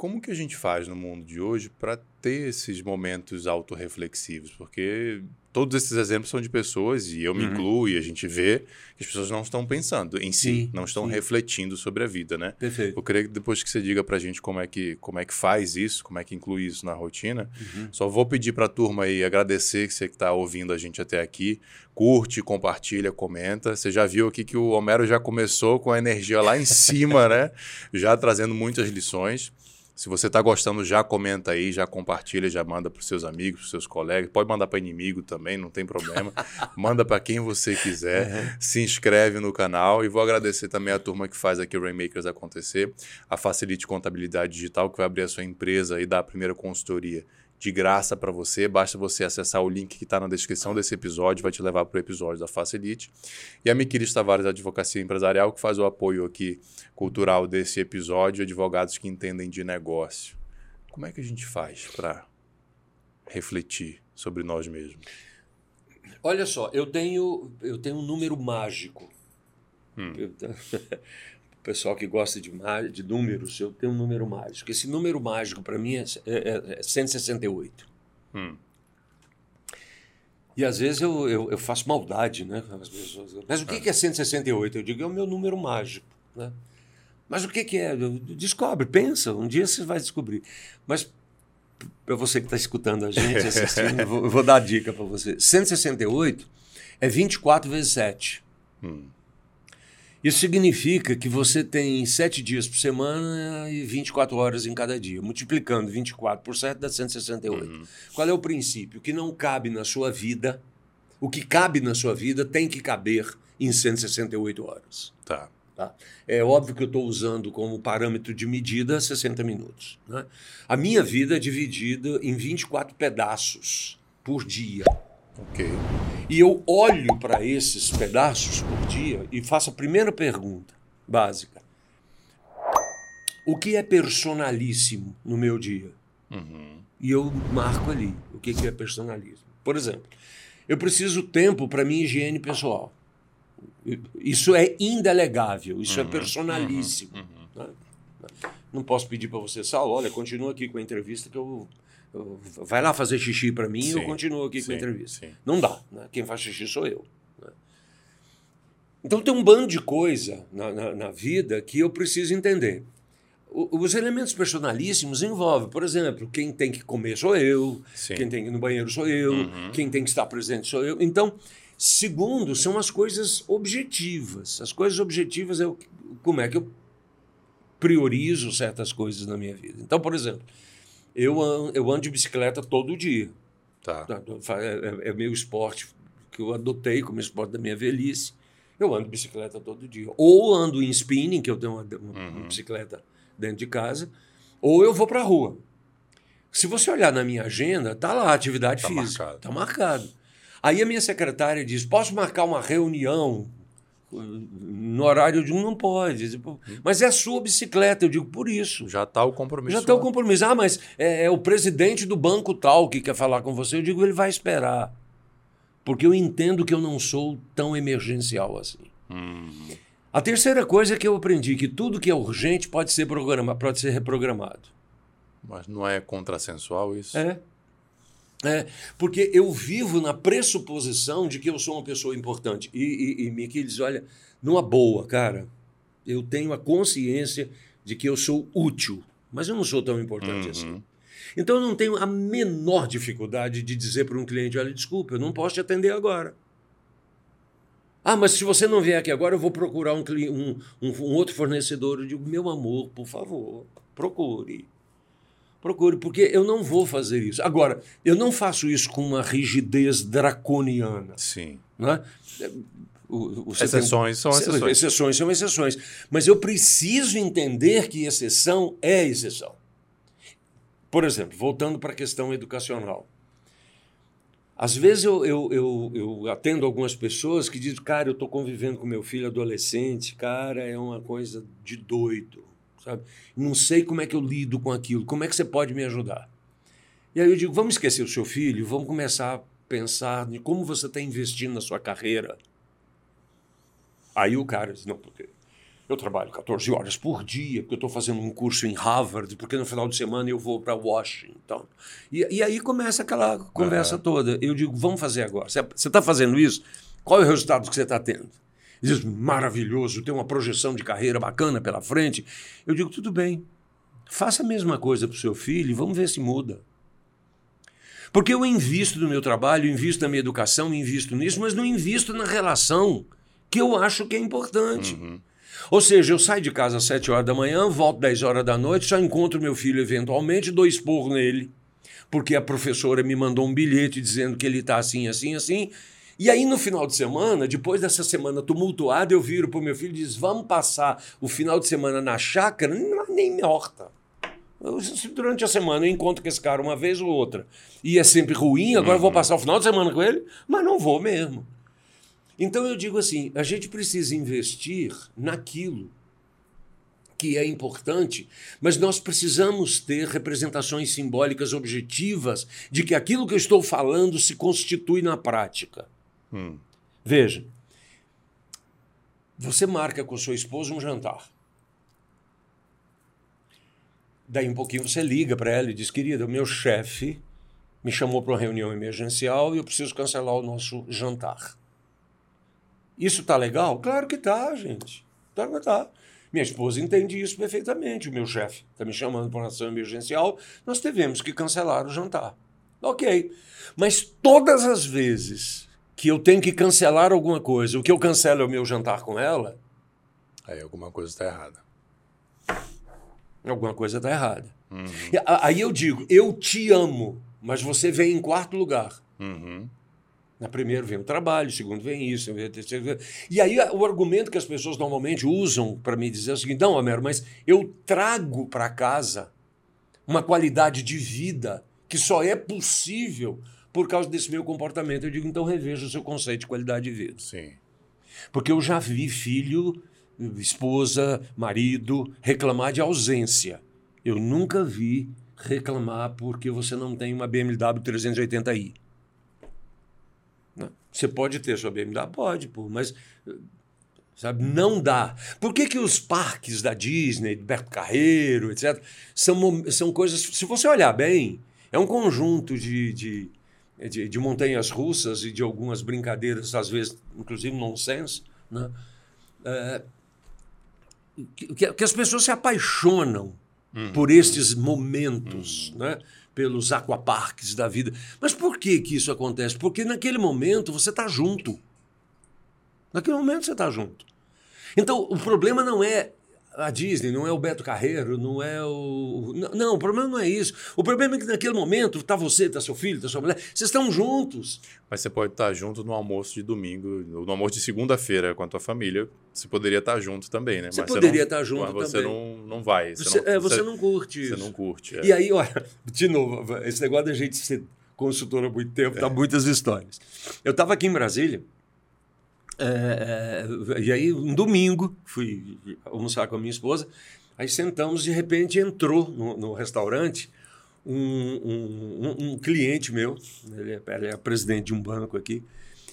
como que a gente faz no mundo de hoje para ter esses momentos autorreflexivos? Porque todos esses exemplos são de pessoas, e eu me uhum. incluo, e a gente vê que as pessoas não estão pensando em si, sim, não estão sim. refletindo sobre a vida, né? Perfeito. Eu queria que depois que você diga para a gente como é, que, como é que faz isso, como é que inclui isso na rotina, uhum. só vou pedir para a turma aí agradecer que você que está ouvindo a gente até aqui, curte, compartilha, comenta. Você já viu aqui que o Homero já começou com a energia lá em cima, né? Já trazendo muitas lições. Se você está gostando, já comenta aí, já compartilha, já manda para os seus amigos, para os seus colegas. Pode mandar para inimigo também, não tem problema. manda para quem você quiser. Uhum. Se inscreve no canal. E vou agradecer também a turma que faz aqui o Rainmakers acontecer. A Facilite Contabilidade Digital, que vai abrir a sua empresa e dar a primeira consultoria de graça para você. Basta você acessar o link que está na descrição desse episódio, vai te levar para o episódio da Facilite. E a Miquiris Tavares Advocacia Empresarial, que faz o apoio aqui cultural desse episódio, advogados que entendem de negócio. Como é que a gente faz para refletir sobre nós mesmos? Olha só, eu tenho, eu tenho um número mágico. Hum. O pessoal que gosta de, de números, eu tenho um número mágico. Esse número mágico, para mim, é, é, é 168. Hum. E às vezes eu, eu, eu, faço maldade né, com as pessoas. Mas o que, ah. que é 168? Eu digo, é o meu número mágico. Né? Mas o que, que é? Descobre, pensa, um dia você vai descobrir. Mas para você que está escutando a gente, assistindo, eu vou, eu vou dar a dica para você. 168 é 24 vezes 7. Hum. Isso significa que você tem sete dias por semana e 24 horas em cada dia. Multiplicando 24 por 7 dá 168. Uhum. Qual é o princípio? O que não cabe na sua vida, o que cabe na sua vida tem que caber em 168 horas. Tá. tá? É óbvio que eu estou usando como parâmetro de medida 60 minutos. Né? A minha vida é dividida em 24 pedaços por dia. Ok. E eu olho para esses pedaços por dia e faço a primeira pergunta básica: O que é personalíssimo no meu dia? Uhum. E eu marco ali o que é personalismo. Por exemplo, eu preciso tempo para minha higiene pessoal. Isso é indelegável, isso é uhum. é personalíssimo. Uhum. Né? Não posso pedir para você, Saulo, olha, continua aqui com a entrevista que eu vai lá fazer xixi para mim e eu continuo aqui sim, com a entrevista. Sim. Não dá. Né? Quem faz xixi sou eu. Né? Então tem um bando de coisa na, na, na vida que eu preciso entender. O, os elementos personalíssimos envolvem, por exemplo, quem tem que comer sou eu, Sim. quem tem que ir no banheiro sou eu, Uhum. quem tem que estar presente sou eu. Então, segundo, são as coisas objetivas. As coisas objetivas é o, como é que eu priorizo certas coisas na minha vida. Então, por exemplo, eu ando, eu ando de bicicleta todo dia. Tá. Tá, É, é- é meu esporte que eu adotei como esporte da minha velhice. Eu ando de bicicleta todo dia. Ou ando em spinning, que eu tenho uma, uma Uhum. bicicleta dentro de casa, ou eu vou para a rua. Se você olhar na minha agenda, tá lá atividade Tá física. marcado. Tá marcado. Aí a minha secretária diz: posso marcar uma reunião no horário de um? Não pode. Mas é a sua bicicleta. Eu digo, por isso. Já está o compromisso. Já está o compromisso. Ah, mas é, é o presidente do banco tal que quer falar com você. Eu digo, ele vai esperar. Porque eu entendo que eu não sou tão emergencial assim. Hum, A terceira coisa é que eu aprendi que tudo que é urgente pode ser programa, pode ser reprogramado. mas não é contrassensual isso? É. É, porque eu vivo na pressuposição de que eu sou uma pessoa importante. E, e, e Miquiles, olha, numa boa, cara, eu tenho a consciência de que eu sou útil, mas eu não sou tão importante Uhum. assim. Então eu não tenho a menor dificuldade de dizer para um cliente: olha, desculpa, eu não posso te atender agora. Ah, mas se você não vier aqui agora, eu vou procurar um, um, um, um outro fornecedor. Eu digo, meu amor, por favor, procure. Procure, porque eu não vou fazer isso. Agora, eu não faço isso com uma rigidez draconiana. Sim. Né? O- o- você tem- Exceções são exceções. Exceções são exceções. Mas eu preciso entender que exceção é exceção. Por exemplo, voltando para a questão educacional. Às vezes eu, eu, eu, eu atendo algumas pessoas que dizem, cara, eu estou convivendo com meu filho adolescente, cara, é uma coisa de doido, sabe? Não sei como é que eu lido com aquilo, como é que você pode me ajudar? E aí eu digo, vamos esquecer o seu filho, vamos começar a pensar em como você está investindo na sua carreira. Aí o cara diz, não, porque eu trabalho 14 horas por dia, porque eu estou fazendo um curso em Harvard, porque no final de semana eu vou para Washington. E, e aí começa aquela conversa toda. Eu digo, vamos fazer agora. Você está fazendo isso? Qual é o resultado que você está tendo? Ele diz, maravilhoso, tem uma projeção de carreira bacana pela frente. Eu digo, tudo bem, faça a mesma coisa para o seu filho e vamos ver se muda. Porque eu invisto no meu trabalho, invisto na minha educação, invisto nisso, mas não invisto na relação que eu acho que é importante. Ou seja, eu saio de casa às 7 horas da manhã, volto 10 horas da noite, só encontro meu filho eventualmente, dou esporro nele, porque a professora me mandou um bilhete dizendo que ele está assim, assim, assim. E aí, no final de semana, depois dessa semana tumultuada, eu viro para o meu filho e diz: Vamos passar o final de semana na chácara, não, nem me horta. Eu, durante a semana eu encontro com esse cara uma vez ou outra. E é sempre ruim, agora eu vou passar o final de semana com ele, mas não vou mesmo. Então eu digo assim: a gente precisa investir naquilo que é importante, mas nós precisamos ter representações simbólicas objetivas de que aquilo que eu estou falando se constitui na prática. Hum. Veja, você marca com sua esposa um jantar. Daí um pouquinho você liga para ela e diz: querida, o meu chefe me chamou para uma reunião emergencial e eu preciso cancelar o nosso jantar. Isso tá legal? Claro que tá, gente. Claro que tá. Minha esposa entende isso perfeitamente. O meu chefe está me chamando para uma ação emergencial, nós tivemos que cancelar o jantar. Ok. Mas todas as vezes que eu tenho que cancelar alguma coisa, o que eu cancelo é o meu jantar com ela, Aí alguma coisa está errada. alguma coisa está errada. A- Aí eu digo, eu te amo, mas você vem em quarto lugar. Uhum. Na primeiro vem o trabalho, segundo vem isso, terceiro. vem- E aí o argumento que as pessoas normalmente usam para me dizer é o seguinte: não, Homero, mas eu trago para casa uma qualidade de vida que só é possível por causa desse meu comportamento. Eu digo, então reveja o seu conceito de qualidade de vida. Sim. Porque eu já vi filho, esposa, marido reclamar de ausência. Eu nunca vi reclamar porque você não tem uma BMW 380i. Não. Você pode ter sua BMW? Pode, pô, mas sabe, não dá. Por que, que os parques da Disney, de Beto Carreiro, etc., são, são coisas. Se você olhar bem, é um conjunto de, de, de, de montanhas russas e de algumas brincadeiras, às vezes, inclusive nonsense, né? é, que, que, as pessoas se apaixonam uhum. por estes momentos, uhum. né? pelos aquaparques da vida. Mas por que, que isso acontece? Porque naquele momento você está junto. Naquele momento você está junto. Então, o problema não é a Disney, não é o Beto Carreiro, não é o. Não, o problema não é isso. O problema é que naquele momento está você, está seu filho, está sua mulher, vocês estão juntos. Mas você pode estar junto no almoço de domingo, no almoço de segunda-feira com a tua família. Você poderia estar junto também, né? Você mas poderia estar tá junto mas você não, não vai. Você, você, não, é, você, você, não curte isso. Você não curte. É. E aí, olha, de novo, esse negócio da gente ser consultor há muito tempo, é. tá muitas histórias. Eu estava aqui em Brasília. É, é, e aí, um domingo, fui almoçar com a minha esposa. Aí sentamos, de repente entrou no, no restaurante um, um, um, cliente meu, ele é, ele é, presidente de um banco aqui.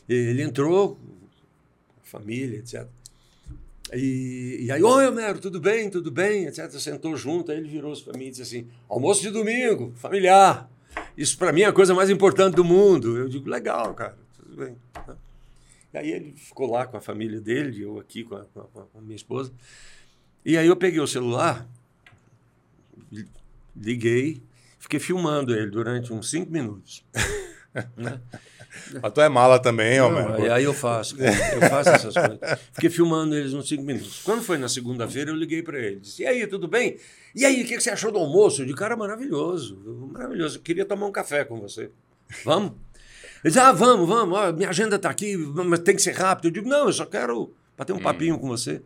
Ele entrou, família, etc. E, e aí, oi, Homero, tudo bem, tudo bem, etc. Sentou junto, aí ele virou-se para mim e disse assim: almoço de domingo, familiar. Isso para mim é a coisa mais importante do mundo. Eu digo: legal, cara, tudo bem. E aí ele ficou lá com a família dele, eu aqui com a, com a, minha esposa. E aí eu peguei o celular, liguei, fiquei filmando ele durante uns cinco minutos. né? A tua é mala também, ó, mano. Aí eu faço, eu faço essas coisas. Fiquei filmando eles uns cinco minutos. Quando foi na segunda-feira, eu liguei para ele. Disse, e aí, tudo bem? E aí, o que você achou do almoço? Eu disse, cara, maravilhoso, maravilhoso. Eu queria tomar um café com você. Vamos? Ele disse, ah, vamos, vamos, ó, minha agenda está aqui, mas tem que ser rápido. Eu digo, não, eu só quero bater um hum. papinho com você.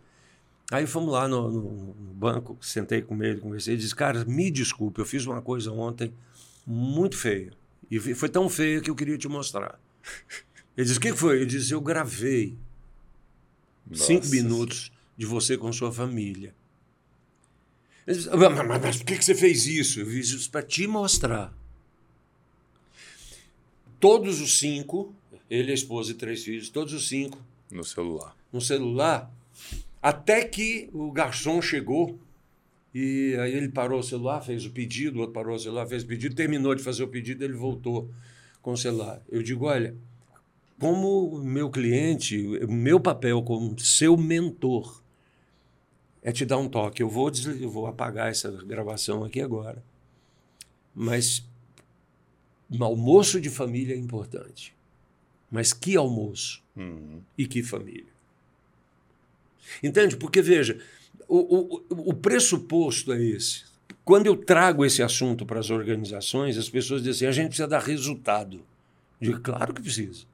Aí fomos lá no, no, no, banco, sentei com ele, conversei, ele disse, cara, me desculpe, eu fiz uma coisa ontem muito feia. E foi tão feia que eu queria te mostrar. Ele disse, o que foi? Ele disse, eu gravei Nossa. cinco minutos de você com sua família. Ele disse, mas, mas, mas por que você fez isso? Eu fiz isso para te mostrar. Todos os cinco, ele, a esposa e três filhos, todos os cinco. No celular. No celular, até que o garçom chegou e aí ele parou o celular, fez o pedido, o outro parou o celular, fez o pedido, terminou de fazer o pedido, ele voltou com o celular. Eu digo, olha, como meu cliente, o meu papel como seu mentor é te dar um toque. Eu vou, eu vou apagar essa gravação aqui agora. Mas um almoço de família é importante. Mas que almoço? Uhum. E que família? Entende? Porque, veja, o, o, o pressuposto é esse. Quando eu trago esse assunto para as organizações, as pessoas dizem assim, a gente precisa dar resultado. Eu digo, claro que precisa.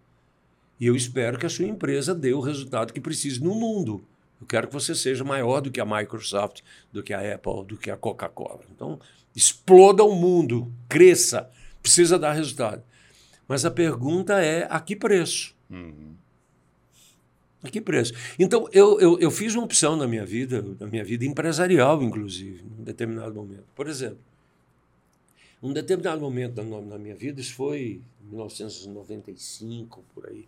E eu espero que a sua empresa dê o resultado que precisa no mundo. Eu quero que você seja maior do que a Microsoft, do que a Apple, do que a Coca-Cola. Então, exploda o mundo, cresça, precisa dar resultado. Mas a pergunta é: a que preço? Uhum. A que preço? Então, eu, eu, eu fiz uma opção na minha vida, na minha vida empresarial, inclusive, em um determinado momento. Por exemplo, um determinado momento na minha vida, isso foi em 1995, por aí.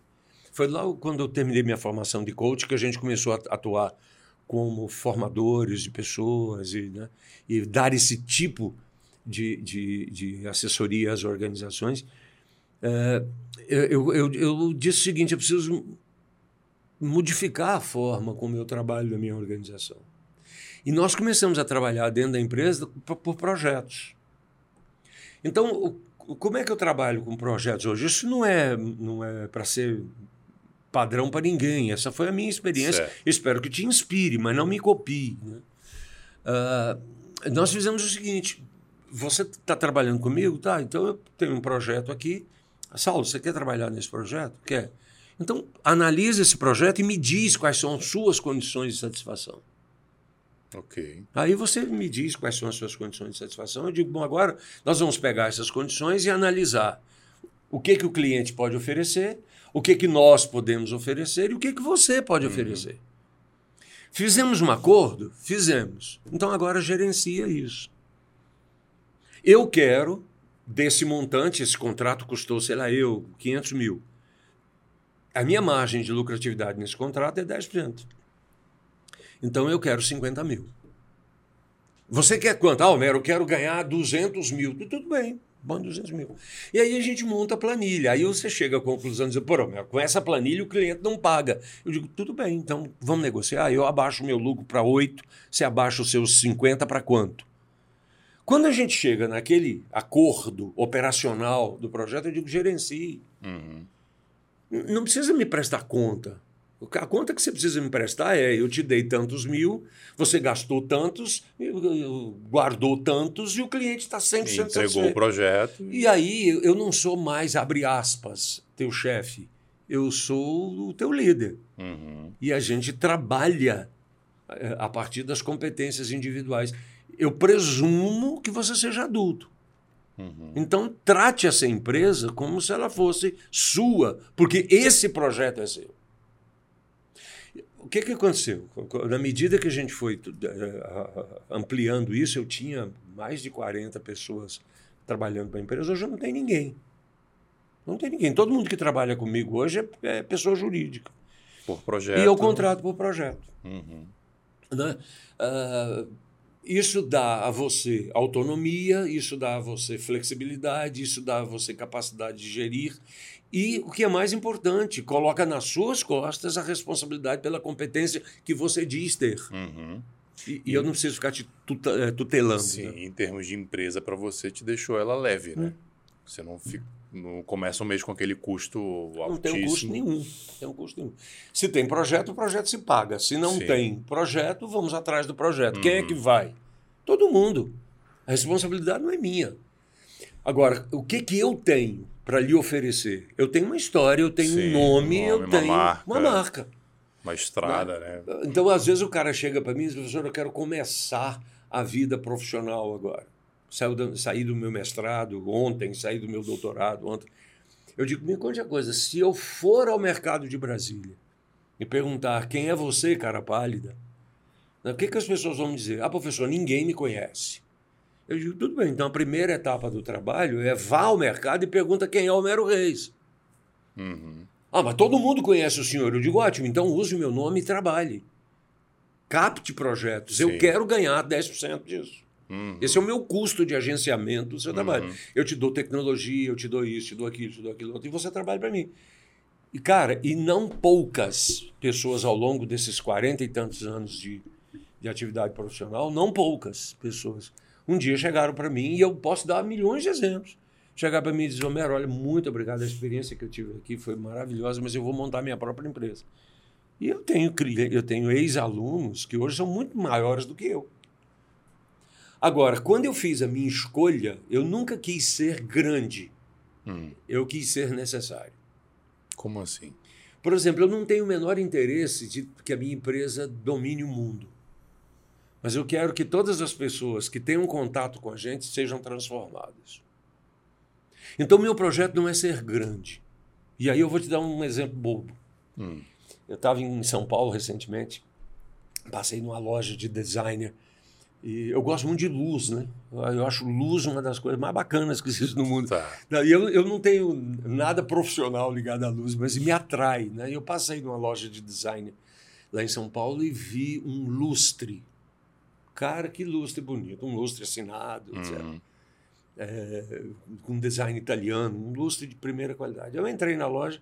Foi logo quando eu terminei minha formação de coach que a gente começou a atuar como formadores de pessoas e, né, e dar esse tipo de, de, de assessoria às organizações. É, eu, eu, eu disse o seguinte: eu preciso modificar a forma como eu trabalho na minha organização. E nós começamos a trabalhar dentro da empresa por, projetos. Então, como é que eu trabalho com projetos hoje? Isso não é, não é para ser padrão para ninguém. Essa foi a minha experiência. Certo. Espero que te inspire, mas não me copie. Né? Uh, nós fizemos o seguinte: você está trabalhando comigo? Tá, então eu tenho um projeto aqui. Saulo, você quer trabalhar nesse projeto? Quer. Então, analise esse projeto e me diz quais são as suas condições de satisfação. Ok. Aí você me diz quais são as suas condições de satisfação. Eu digo, bom, agora nós vamos pegar essas condições e analisar o que, que o cliente pode oferecer, o que, que nós podemos oferecer e o que, que você pode uhum. oferecer. Fizemos um acordo? Fizemos. Então agora gerencia isso. Eu quero, desse montante, esse contrato custou, sei lá, eu, 500 mil. A minha margem de lucratividade nesse contrato é 10%. Então eu quero 50 mil. Você quer quanto? Ah, Homero, eu quero ganhar 200 mil. Tudo bem, Bom, 200 mil. E aí a gente monta a planilha. Aí você chega à conclusão de dizer, pô, meu, com essa planilha o cliente não paga. Eu digo, tudo bem, então vamos negociar. Eu abaixo o meu lucro para 8, você abaixa os seus 50 para quanto? Quando a gente chega naquele acordo operacional do projeto, eu digo, gerencie. Uhum. Não precisa me prestar conta. A conta que você precisa me prestar é: eu te dei tantos mil, você gastou tantos, guardou tantos e o cliente está 100% Entregou satisfeito. o projeto. E aí eu não sou mais, abre aspas, teu chefe. Eu sou o teu líder. Uhum. E a gente trabalha eh, a partir das competências individuais. Eu presumo que você seja adulto. Uhum. Então, trate essa empresa como se ela fosse sua, porque esse projeto é seu. O que, que aconteceu? Na medida que a gente foi eh, ampliando isso, eu tinha mais de 40 pessoas trabalhando para a empresa, hoje não tem ninguém. Não tem ninguém. Todo mundo que trabalha comigo hoje é, é pessoa jurídica. Por projeto. E eu contrato por projeto. Uhum. Né? Uh, isso dá a você autonomia, isso dá a você flexibilidade, isso dá a você capacidade de gerir. E o que é mais importante, coloca nas suas costas a responsabilidade pela competência que você diz ter. Uhum. E, e, eu não preciso ficar te tuta, tutelando. Sim, né? em termos de empresa, para você, te deixou ela leve, né? Hum. Você não, fica, não começa o mês com aquele custo altíssimo. Não tem um custo nenhum. Tem um custo nenhum. Se tem projeto, o projeto se paga. Se não Sim. tem projeto, vamos atrás do projeto. Quem é Uhum. que vai? Todo mundo. A responsabilidade não é minha. Agora, o que, que eu tenho para lhe oferecer? Eu tenho uma história, eu tenho Sim, um nome, um eu nome, uma tenho marca. uma marca. Uma estrada, né? Então, às vezes, o cara chega para mim e diz, professor, eu quero começar a vida profissional agora. Saiu do, saí do meu mestrado ontem, saí do meu doutorado ontem. Eu digo, me conte a coisa, se eu for ao mercado de Brasília e perguntar quem é você, cara pálida, o que, que as pessoas vão dizer? Ah, professor, ninguém me conhece. Eu digo, tudo bem, então a primeira etapa do trabalho é vá ao mercado e pergunta quem é o Homero Reis. Uhum. Ah, mas todo mundo conhece o senhor. Eu digo, ótimo, então use o meu nome e trabalhe. Capte projetos. Sim. Eu quero ganhar 10% disso. Uhum. Esse é o meu custo de agenciamento do seu trabalho. Uhum. Eu te dou tecnologia, eu te dou isso, te dou aquilo, te dou aquilo outro, e você trabalha para mim. E, cara, e não poucas pessoas ao longo desses 40 e tantos anos de, de atividade profissional, não poucas pessoas, um dia chegaram para mim, e eu posso dar milhões de exemplos. Chegar para mim e dizer, Homero, olha, muito obrigado, a experiência que eu tive aqui foi maravilhosa, mas eu vou montar minha própria empresa. E eu tenho, eu tenho ex-alunos que hoje são muito maiores do que eu. Agora, quando eu fiz a minha escolha, eu nunca quis ser grande, Hum. eu quis ser necessário. Como assim? Por exemplo, eu não tenho o menor interesse de que a minha empresa domine o mundo. Mas eu quero que todas as pessoas que tenham contato com a gente sejam transformadas. Então, meu projeto não é ser grande. E aí eu vou te dar um exemplo bobo. Hum. Eu estava em São Paulo recentemente, passei numa loja de designer e eu gosto muito de luz, né? Eu acho luz uma das coisas mais bacanas que existe no mundo. Tá. E eu, eu não tenho nada profissional ligado à luz, mas me atrai. Né? Eu passei numa loja de design lá em São Paulo e vi um lustre. Cara, que lustre bonito. Um lustre assinado, etc. Uhum. É, com design italiano, um lustre de primeira qualidade. Eu entrei na loja,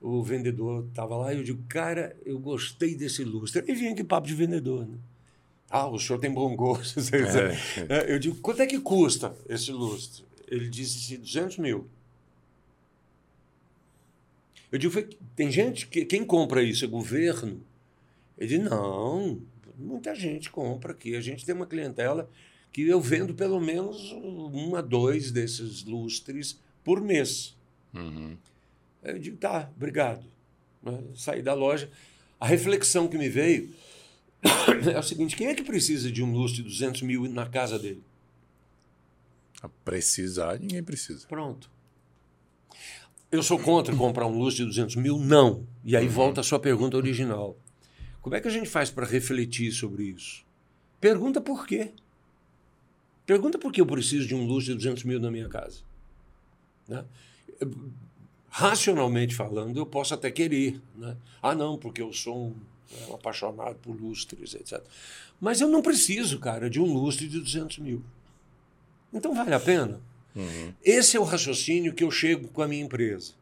o vendedor estava lá e eu digo, cara, eu gostei desse lustre. Aí vinha que papo de vendedor, né? Ah, o senhor tem bom gosto. É. É, Eu digo, quanto é que custa esse lustre? Ele disse 200 mil. Eu digo, "Foi- tem gente que quem compra isso é governo? Ele disse, não, muita gente compra aqui. A gente tem uma clientela que eu vendo pelo menos um a dois desses lustres por mês. Uhum. Eu digo, tá, obrigado. Né, Saí da loja. A reflexão que me veio é o seguinte: quem é que precisa de um lustre de 200 mil na casa dele? A Precisar, ninguém precisa. Pronto. Eu sou contra comprar um lustre de 200 mil? Não. E aí volta a sua pergunta original. Como é que a gente faz para refletir sobre isso? Pergunta por quê. Pergunta por que eu preciso de um lustre de 200 mil na minha casa. Né? Racionalmente falando, eu posso até querer. Né? Ah, não, porque eu sou um, um apaixonado por lustres, etc. Mas eu não preciso, cara, de um lustre de 200 mil. Então vale a pena? Uhum. Esse é o raciocínio que eu chego com a minha empresa.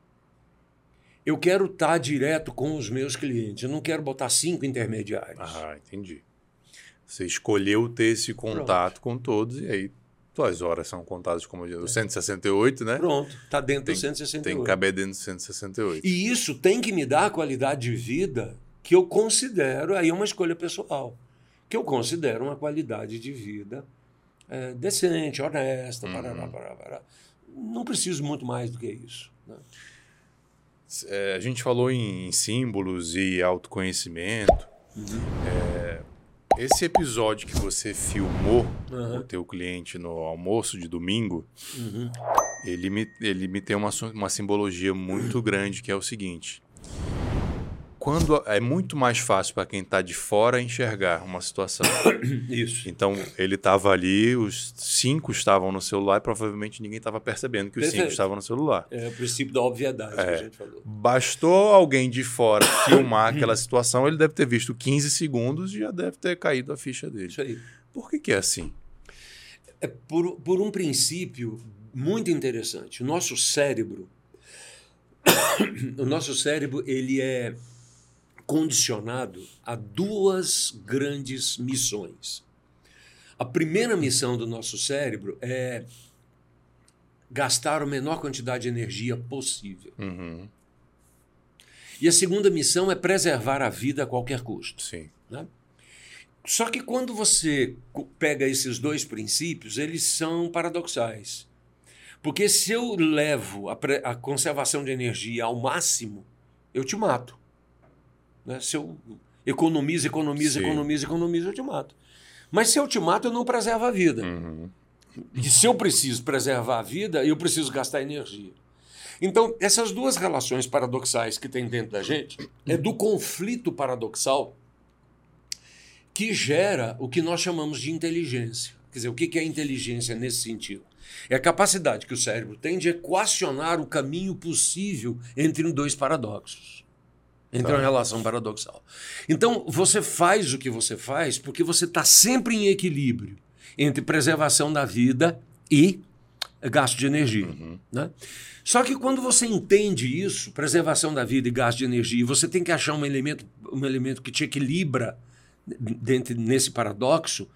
Eu quero estar direto com os meus clientes. Eu não quero botar cinco intermediários. Ah, entendi. Você escolheu ter esse contato com todos e aí suas horas são contadas como o 168, né? Pronto, está dentro Tem, do 168. tem que caber dentro do 168. E isso tem que me dar a qualidade de vida que eu considero, aí é uma escolha pessoal, que eu considero uma qualidade de vida é, decente, honesta, Uhum. parará, parará, parará. Não preciso muito mais do que isso. né? É, a gente falou em símbolos e autoconhecimento. Uhum. É, esse episódio que você filmou Aham. o teu cliente no almoço de domingo, Uhum. ele me, ele me tem uma, uma simbologia muito grande, que é o seguinte. Quando é muito mais fácil para quem está de fora enxergar uma situação. Isso. Então, ele estava ali, os cinco estavam no celular e provavelmente ninguém estava percebendo que os cinco Perfeito. estavam no celular. É o princípio da obviedade que a gente falou. Bastou alguém de fora filmar aquela situação, ele deve ter visto 15 segundos e já deve ter caído a ficha dele. Isso aí. Por que, que é assim? É por, por um princípio muito interessante. O nosso cérebro, o nosso cérebro, ele é condicionado a duas grandes missões. A primeira missão do nosso cérebro é gastar a menor quantidade de energia possível. Uhum, E a segunda missão é preservar a vida a qualquer custo. sim. né? Só que quando você pega esses dois princípios, eles são paradoxais. Porque se eu levo a, a conservação de energia ao máximo, eu te mato. Né? Se eu economizo, economizo, Sim. economizo, economizo, eu te mato. Mas se eu te mato, eu não preservo a vida. Uhum. E se eu preciso preservar a vida, eu preciso gastar energia. Então, essas duas relações paradoxais que tem dentro da gente é do conflito paradoxal que gera o que nós chamamos de inteligência. Quer dizer, o que é inteligência nesse sentido? É a capacidade que o cérebro tem de equacionar o caminho possível entre dois paradoxos. Entre Tá. uma relação paradoxal. Então, você faz o que você faz porque você está sempre em equilíbrio entre preservação da vida e gasto de energia. Né? Só que quando você entende isso, preservação da vida e gasto de energia, você tem que achar um elemento, um elemento que te equilibra dentro, nesse paradoxo,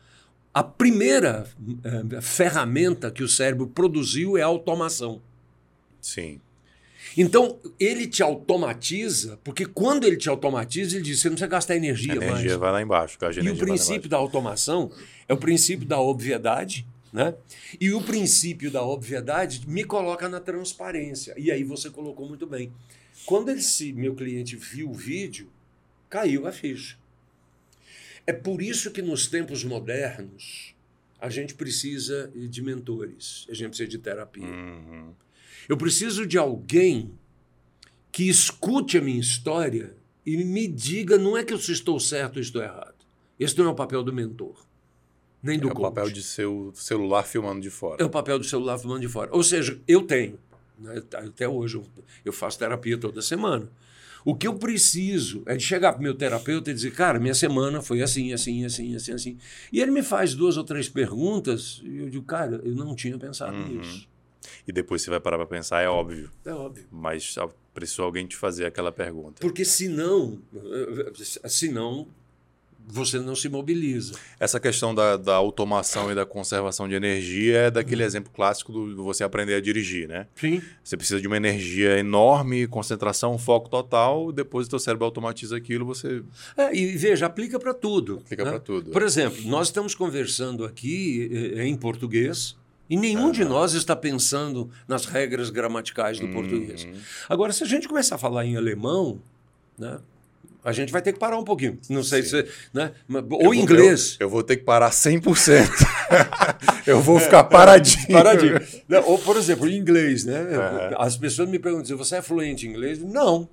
a primeira eh, ferramenta que o cérebro produziu é a automação. Sim. Então, ele te automatiza, porque quando ele te automatiza, ele diz: você não precisa gastar A energia, energia mais. vai lá embaixo. E o energia princípio da automação é o princípio da obviedade, né? E o princípio da obviedade me coloca na transparência. E aí você colocou muito bem. Quando esse meu cliente viu o vídeo, caiu a ficha. É por isso que nos tempos modernos a gente precisa de mentores, a gente precisa de terapia. Uhum. Eu preciso de alguém que escute a minha história e me diga, não é que eu estou certo ou estou errado. Esse não é o papel do mentor, nem do É o coach. papel de seu celular filmando de fora. É o papel do celular filmando de fora. Ou seja, eu tenho, né, até hoje eu, eu faço terapia toda semana. O que eu preciso é de chegar para o meu terapeuta e dizer, cara, minha semana foi assim, assim, assim, assim, assim. E ele me faz duas ou três perguntas e eu digo, cara, eu não tinha pensado Uhum. nisso. E depois você vai parar para pensar, é óbvio. É óbvio. Mas precisou alguém te fazer aquela pergunta. Porque senão, senão você não se mobiliza. Essa questão da, da automação e da conservação de energia é daquele exemplo clássico do, do você aprender a dirigir, né? Sim. Você precisa de uma energia enorme, concentração, foco total, depois o teu cérebro automatiza aquilo, você É, e veja, aplica para tudo. fica né? para tudo. Por exemplo, nós estamos conversando aqui eh, em português e nenhum de nós está pensando nas regras gramaticais do português. Uhum. Agora, se a gente começar a falar em alemão, né, a gente vai ter que parar um pouquinho. Não sei Sim. se. Né, Eu ou vou- inglês. Eu, eu vou ter que parar 100%. eu vou ficar paradinho. Paradinho. Ou, por exemplo, em inglês, né? As pessoas me perguntam: você é fluente em inglês? Não.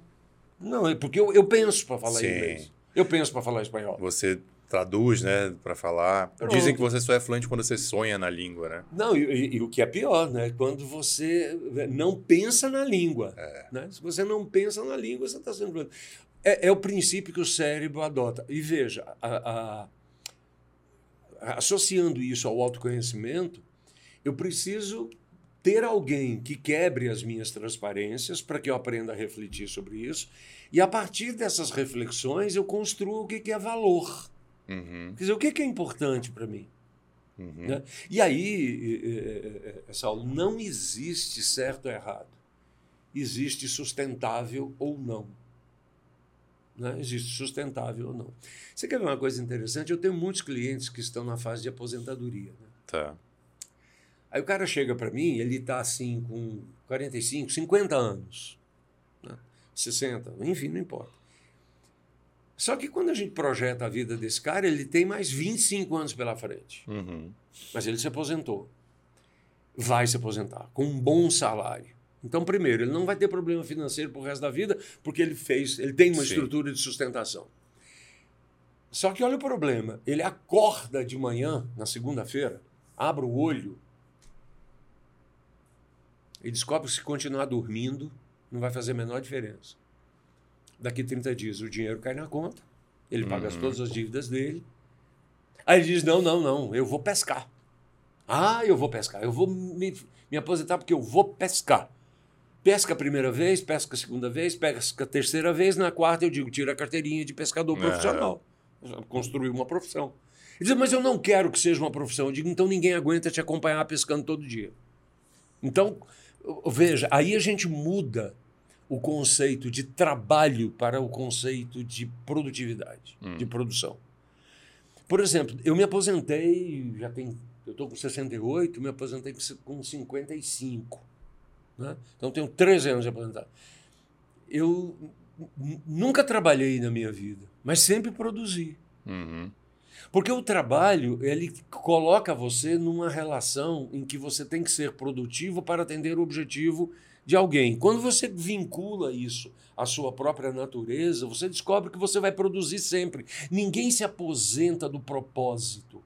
Não, é porque eu, eu penso para falar Sim. inglês. Eu penso para falar espanhol. Você traduz, né, para falar. Pronto. Dizem que você só é fluente quando você sonha na língua, né? Não, e, e- e o que é pior, né? Quando você não pensa na língua. É. Né? Se você não pensa na língua, você está sendo. É, é o princípio que o cérebro adota. E veja, a- a- associando isso ao autoconhecimento, eu preciso ter alguém que quebre as minhas transparências para que eu aprenda a refletir sobre isso. E a partir dessas reflexões eu construo o que é valor. Uhum. Quer dizer, o que é importante para mim? Uhum. Né? E aí, é, é, Saulo, não existe certo ou errado. Existe sustentável ou não. Né? Existe sustentável ou não. Você quer ver uma coisa interessante? Eu tenho muitos clientes que estão na fase de aposentadoria. Né? Tá. Aí o cara chega para mim, ele está assim com 45, 50 anos, né? 60, enfim, não importa. Só que quando a gente projeta a vida desse cara, ele tem mais 25 anos pela frente. Uhum. Mas ele se aposentou. Vai se aposentar com um bom salário. Então, primeiro, ele não vai ter problema financeiro pro resto da vida, porque ele fez, ele tem uma Sim. estrutura de sustentação. Só que olha o problema, ele acorda de manhã, na segunda-feira, abre o olho e descobre que se continuar dormindo, não vai fazer a menor diferença. Daqui 30 dias o dinheiro cai na conta, ele paga Uhum. todas as dívidas dele. Aí ele diz: não, não, não, eu vou pescar. Ah, eu vou pescar, eu vou me, me aposentar porque eu vou pescar. Pesca a primeira vez, pesca a segunda vez, pesca a terceira vez, na quarta eu digo, tira a carteirinha de pescador É. profissional. Construiu uma profissão. Ele diz, mas eu não quero que seja uma profissão. Eu digo, então ninguém aguenta te acompanhar pescando todo dia. Então, veja, aí a gente muda o conceito de trabalho para o conceito de produtividade, Hum. de produção. Por exemplo, eu me aposentei, já tem, eu estou com 68, me aposentei com 55. Né? Então tenho 13 anos de aposentado. Eu nunca trabalhei na minha vida, mas sempre produzi. Uhum. Porque o trabalho, ele coloca você numa relação em que você tem que ser produtivo para atender o objetivo de alguém. Quando você vincula isso à sua própria natureza, você descobre que você vai produzir sempre. Ninguém se aposenta do propósito.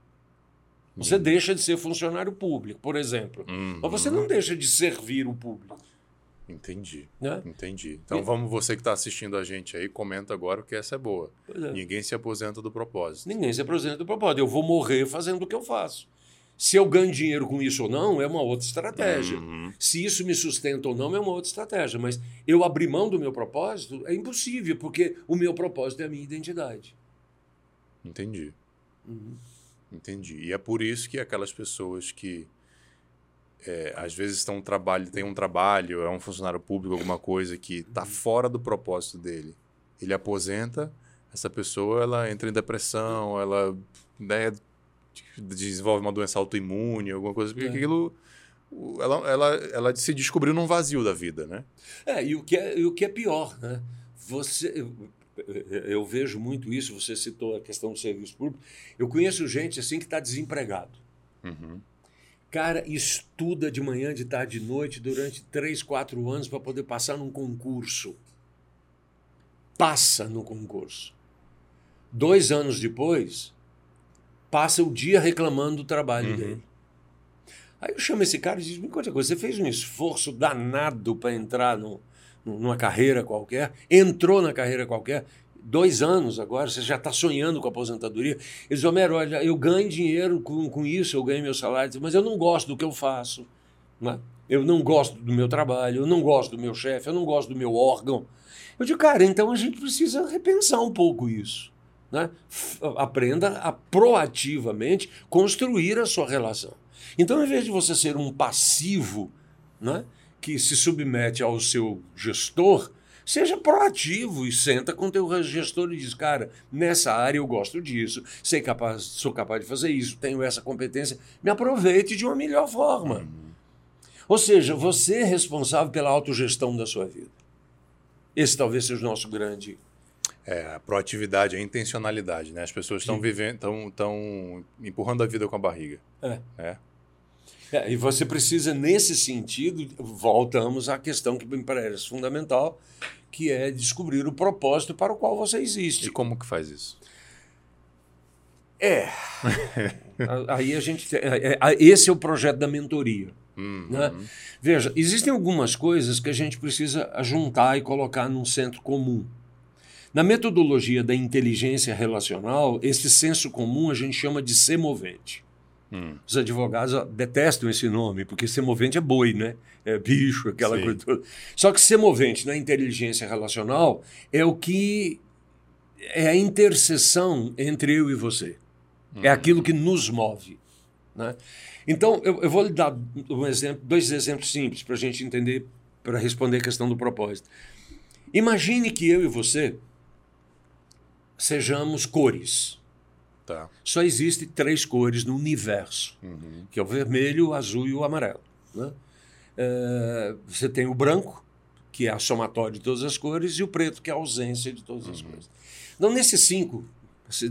Você deixa de ser funcionário público, por exemplo. Uhum. Mas você não deixa de servir o público. Entendi. Né? Entendi. Então vamos, você que está assistindo a gente aí, comenta agora porque essa é boa. É. Ninguém se aposenta do propósito. Ninguém se aposenta do propósito. Eu vou morrer fazendo o que eu faço. Se eu ganho dinheiro com isso ou não, é uma outra estratégia. Uhum. Se isso me sustenta ou não, é uma outra estratégia. Mas eu abrir mão do meu propósito é impossível, porque o meu propósito é a minha identidade. Entendi. Uhum. Entendi. E é por isso que aquelas pessoas que é, às vezes estão um trabalho, tem um trabalho, é um funcionário público, alguma coisa que está fora do propósito dele. Ele aposenta, essa pessoa ela entra em depressão, ela né, desenvolve uma doença autoimune, alguma coisa, porque É. aquilo. Ela, ela, ela se descobriu num vazio da vida, né? É, e o que é, e o que é pior, né? Você, eu, eu vejo muito isso, você citou a questão do serviço público. Eu conheço gente assim que está desempregado. Uhum. Cara, estuda de manhã, de tarde, de noite, durante três, quatro anos para poder passar num concurso. Passa no concurso. Dois anos depois, passa o dia reclamando do trabalho Uhum. dele. Aí eu chamo esse cara e digo: me conta coisa, você fez um esforço danado para entrar no- numa carreira qualquer, entrou na carreira qualquer, dois anos agora, você já está sonhando com a aposentadoria. Ele diz, Homero, olha, eu ganho dinheiro com, com isso, eu ganho meu salário, mas eu não gosto do que eu faço. Né? Eu não gosto do meu trabalho, eu não gosto do meu chefe, eu não gosto do meu órgão. Eu digo, cara, então a gente precisa repensar um pouco isso. Né? Aprenda a proativamente construir a sua relação. Então, em vez de você ser um passivo né, que se submete ao seu gestor, seja proativo e senta com o teu gestor e diz, cara, nessa área eu gosto disso, sei capaz, sou capaz de fazer isso, tenho essa competência, me aproveite de uma melhor forma. Ou seja, você é responsável pela autogestão da sua vida. Esse talvez seja o nosso grande. É, a proatividade, a intencionalidade, né? As pessoas estão vivendo, estão estão empurrando a vida com a barriga. É. É. É, e você precisa, nesse sentido, voltamos à questão que me parece fundamental, que é descobrir o propósito para o qual você E existe. como que faz isso? É. Aí a gente. tem- é, é, Esse é o projeto da mentoria. Hum, Né? Veja, existem algumas coisas que a gente precisa juntar e colocar num centro comum. Na metodologia da inteligência relacional, esse senso comum a gente chama de semovente. Hum. Os advogados detestam esse nome, porque semovente é boi, né? É bicho, aquela Sim. coisa toda. Só que semovente na inteligência relacional é o que é a interseção entre eu e você. É aquilo que nos move. Né? Então, eu, eu vou lhe dar um exemplo, dois exemplos simples para a gente entender, para responder a questão do propósito. Imagine que eu e você sejamos cores. Tá. Só existem três cores no universo, Uhum. que é o vermelho, o azul e o amarelo. né? É, você tem o branco, que é a somatória de todas as cores, e o preto, que é a ausência de todas as cores. Então, nesses cinco,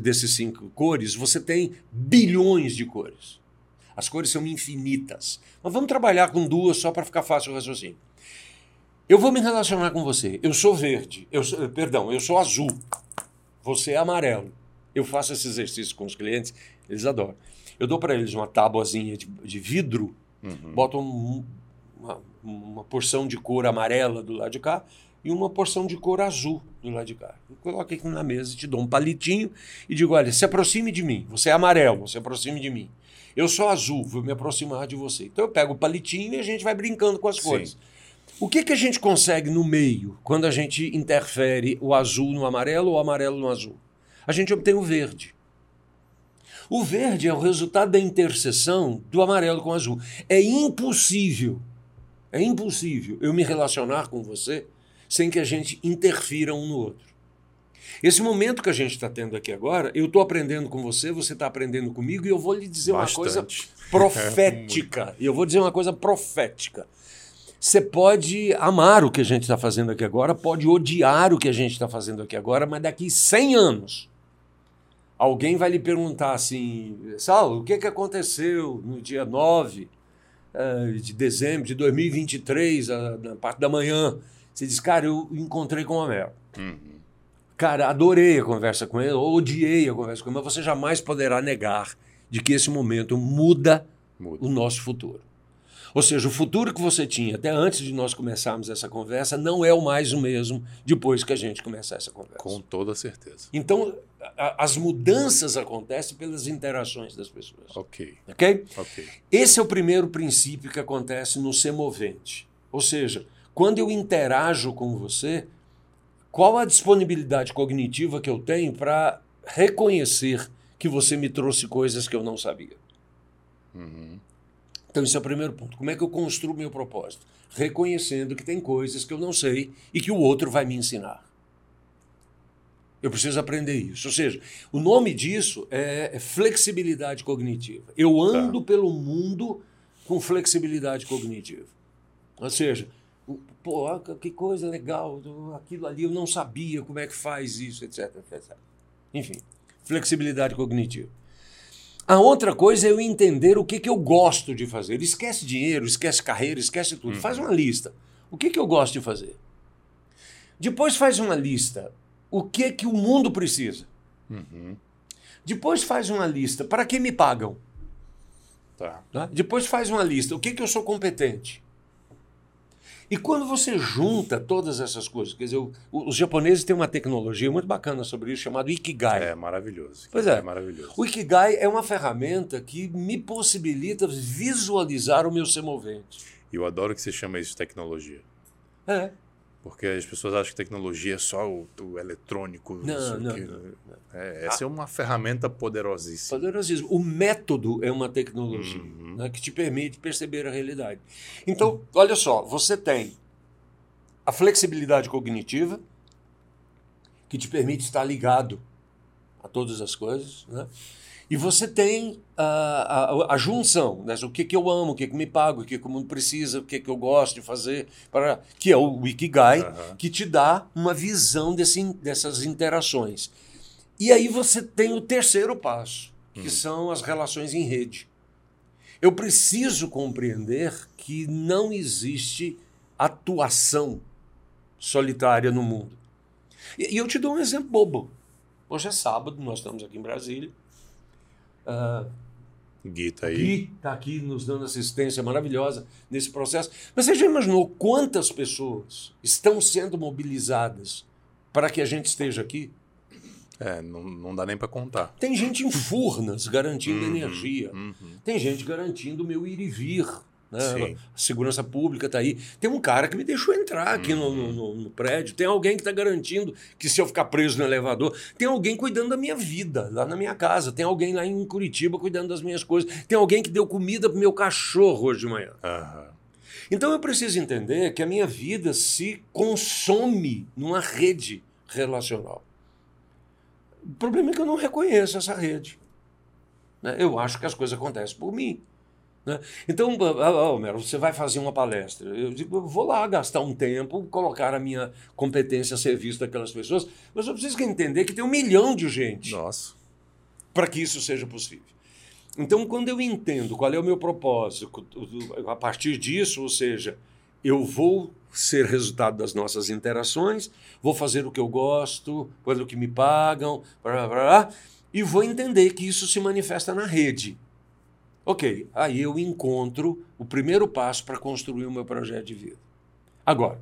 desses cinco cores, você tem bilhões de cores. As cores são infinitas. Mas vamos trabalhar com duas só para ficar fácil o raciocínio. Eu vou me relacionar com você. Eu sou verde. Eu sou, perdão, eu sou azul. Você é amarelo. Eu faço esse exercício com os clientes, eles adoram. Eu dou para eles uma tábuazinha de, de vidro, boto um- uma, uma porção de cor amarela do lado de cá e uma porção de cor azul do lado de cá. Eu coloco aqui na mesa e te dou um palitinho e digo: olha, se aproxime de mim. Você é amarelo, se aproxime de mim. Eu sou azul, vou me aproximar de você. Então eu pego o palitinho e a gente vai brincando com as Sim. cores. O que, que a gente consegue no meio quando a gente interfere o azul no amarelo ou o amarelo no azul? A gente obtém o verde. O verde é o resultado da interseção do amarelo com o azul. É impossível, é impossível eu me relacionar com você sem que a gente interfira um no outro. Esse momento que a gente está tendo aqui agora, eu estou aprendendo com você, você está aprendendo comigo, e eu vou lhe dizer uma coisa Bastante. profética. E eu vou dizer uma coisa profética. Você pode amar o que a gente está fazendo aqui agora, pode odiar o que a gente está fazendo aqui agora, mas daqui 100 anos, alguém vai lhe perguntar assim: Saulo, o que, que aconteceu no dia 9 eh, de dezembro de 2023, ah, na parte da manhã? Você diz, cara, eu encontrei com o Homero. Uhum. Cara, adorei a conversa com ele, odiei a conversa com ele, mas você jamais poderá negar de que esse momento muda Muda. o nosso futuro. Ou seja, o futuro que você tinha até antes de nós começarmos essa conversa não é o mais o mesmo depois que a gente começar essa conversa. Com toda certeza. Então, a- as mudanças acontecem pelas interações das pessoas. Ok, Ok? ok. Esse é o primeiro princípio que acontece no ser movente. Ou seja, quando eu interajo com você, qual a disponibilidade cognitiva que eu tenho para reconhecer que você me trouxe coisas que eu não sabia? Uhum. Então, esse é o primeiro ponto. Como é que eu construo meu propósito? Reconhecendo que tem coisas que eu não sei e que o outro vai me ensinar. Eu preciso aprender isso. Ou seja, o nome disso é é flexibilidade cognitiva. Eu ando pelo mundo com flexibilidade cognitiva. Ou seja, pô, que coisa legal, aquilo ali eu não sabia como é que faz isso, etc. etc. Enfim, flexibilidade cognitiva. A outra coisa é eu entender o que, que eu gosto de fazer. Esquece dinheiro, esquece carreira, esquece tudo. Faz uma lista. O que, que eu gosto de fazer? Depois faz uma lista. O que, que o mundo precisa? Uhum. Depois faz uma lista. Para que me pagam? Tá. Tá? Depois faz uma lista. O que, que eu sou competente? E quando você junta todas essas coisas, quer dizer, o- os japoneses têm uma tecnologia muito bacana sobre isso, chamada Ikigai. É maravilhoso. Pois é. É maravilhoso. O Ikigai é uma ferramenta que me possibilita visualizar o meu ser movente. E eu adoro que você chama isso de tecnologia. É. Porque as pessoas acham que tecnologia é só o, o eletrônico. Não, não, aquilo. não, É, essa é uma ferramenta poderosíssima. Poderosíssimo. O método é uma tecnologia Uhum. né, que te permite perceber a realidade. Então, olha só, você tem a flexibilidade cognitiva, que te permite estar ligado a todas as coisas, né? E você tem a, a, a junção, né? o que, que eu amo, o que, que me paga, o que, que o mundo precisa, o que, que eu gosto de fazer, para que é o Ikigai, Aham. que te dá uma visão desse, dessas interações. E aí você tem o terceiro passo, que são as relações em rede. Eu preciso compreender que não existe atuação solitária no mundo. E, e eu te dou um exemplo bobo. Hoje é sábado, nós estamos aqui em Brasília. Ah, Gui tá aí. Gui está aqui nos dando assistência maravilhosa nesse processo. Mas você já imaginou quantas pessoas estão sendo mobilizadas para que a gente esteja aqui? É, não, não dá nem para contar. Tem gente em Furnas garantindo Uhum, energia. uhum. Tem gente garantindo o meu ir e vir. Né? Segurança pública está aí. Tem um cara que me deixou entrar aqui no, no- no- prédio. Tem alguém que está garantindo que se eu ficar preso no elevador. Tem alguém cuidando da minha vida lá na minha casa. Tem alguém lá em Curitiba cuidando das minhas coisas. Tem alguém que deu comida pro meu cachorro hoje de manhã. Aham. Então eu preciso entender que a minha vida se consome numa rede relacional. O problema é que eu não reconheço essa rede. né? Eu acho que as coisas acontecem por mim. Né? Então, ah, Homero, você vai fazer uma palestra. Eu digo, eu vou lá gastar um tempo, colocar a minha competência a serviço daquelas pessoas, mas eu preciso entender que tem um milhão de gente para que isso seja possível. Então, quando eu entendo qual é o meu propósito, a partir disso, ou seja, eu vou ser resultado das nossas interações, vou fazer o que eu gosto, pelo que me pagam, blá, blá, blá, e vou entender que isso se manifesta na rede. Ok, aí eu encontro o primeiro passo para construir o meu projeto de vida. Agora,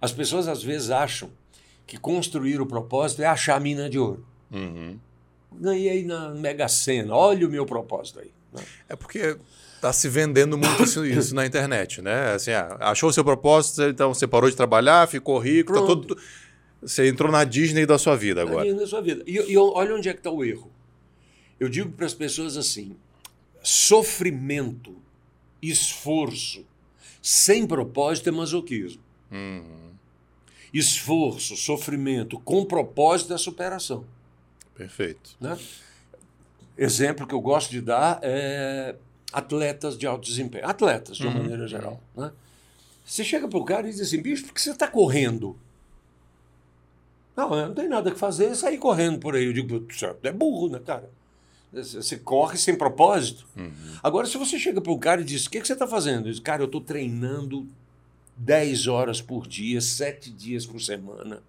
as pessoas às vezes acham que construir o propósito é achar a mina de ouro Uhum. ganhei na Mega Sena. Olha o meu propósito aí. né? É porque tá se vendendo muito isso, na internet, né? Assim, ah, achou o seu propósito, então você parou de trabalhar, ficou rico, tá todo... Você entrou na Disney da sua vida agora. Na sua vida. E, e olha onde é que está o erro. Eu digo para as pessoas assim: sofrimento, esforço, sem propósito é masoquismo. Uhum. Esforço, sofrimento, com propósito é superação. Perfeito. né? Exemplo que eu gosto de dar é atletas de alto desempenho. Atletas, de uma Uhum. maneira geral. Né? Você chega para o cara e diz assim, bicho, por que você está correndo? Não, eu não tem nada que fazer, sair correndo por aí. Eu digo, "Você é burro, né, cara? Você corre sem propósito. Uhum. Agora, se você chega para o cara e diz, o que, que você está fazendo? Ele diz, cara, eu estou treinando 10 horas por dia, 7 dias por semana.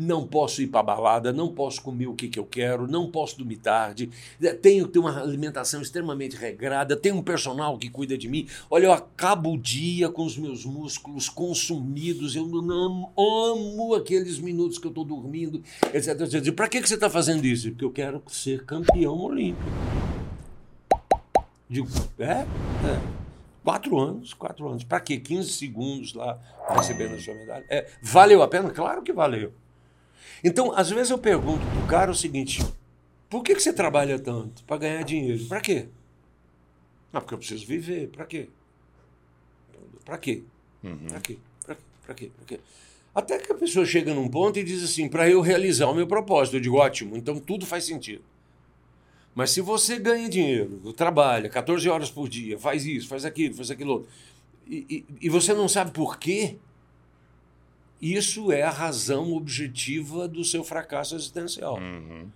Não posso ir para balada, não posso comer o que, que eu quero, não posso dormir tarde, eh, tenho que ter uma alimentação extremamente regrada, tenho um personal que cuida de mim. Olha, eu acabo o dia com os meus músculos consumidos, eu não amo aqueles minutos que eu estou dormindo, etc. etc. Para que, que você está fazendo isso? Porque eu quero ser campeão olímpico. Digo, é? É. Quatro anos, quatro anos. Para quê? 15 segundos lá recebendo a sua medalha. É, valeu a pena? Claro que valeu. Então, às vezes eu pergunto pro cara o seguinte: por que, que você trabalha tanto? Para ganhar dinheiro. Para quê? Não, porque eu preciso viver. Para quê? Para quê? Uhum. Para quê? Para quê? Para quê? Pra quê? Até que a pessoa chega num ponto e diz assim: para eu realizar o meu propósito. Eu digo: ótimo, então tudo faz sentido. Mas se você ganha dinheiro, trabalha 14 horas por dia, faz isso, faz aquilo, faz aquilo outro, e, e, e você não sabe por quê, isso é a razão objetiva do seu fracasso existencial. Uhum.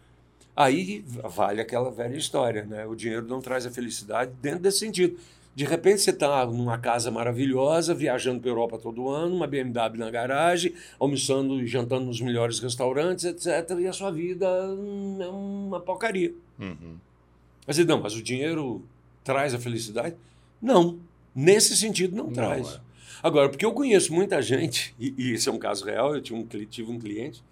Aí vale aquela velha história, né? O dinheiro não traz a felicidade dentro desse sentido. De repente você está numa casa maravilhosa, viajando para a Europa todo ano, uma BMW na garagem, almoçando e jantando nos melhores restaurantes, etc. E a sua vida é uma porcaria. Uhum. Mas não, mas o dinheiro traz a felicidade? Não. Nesse sentido, não, Não, traz. é. Agora, porque eu conheço muita gente, e, e isso é um caso real, eu tinha um, tive um cliente,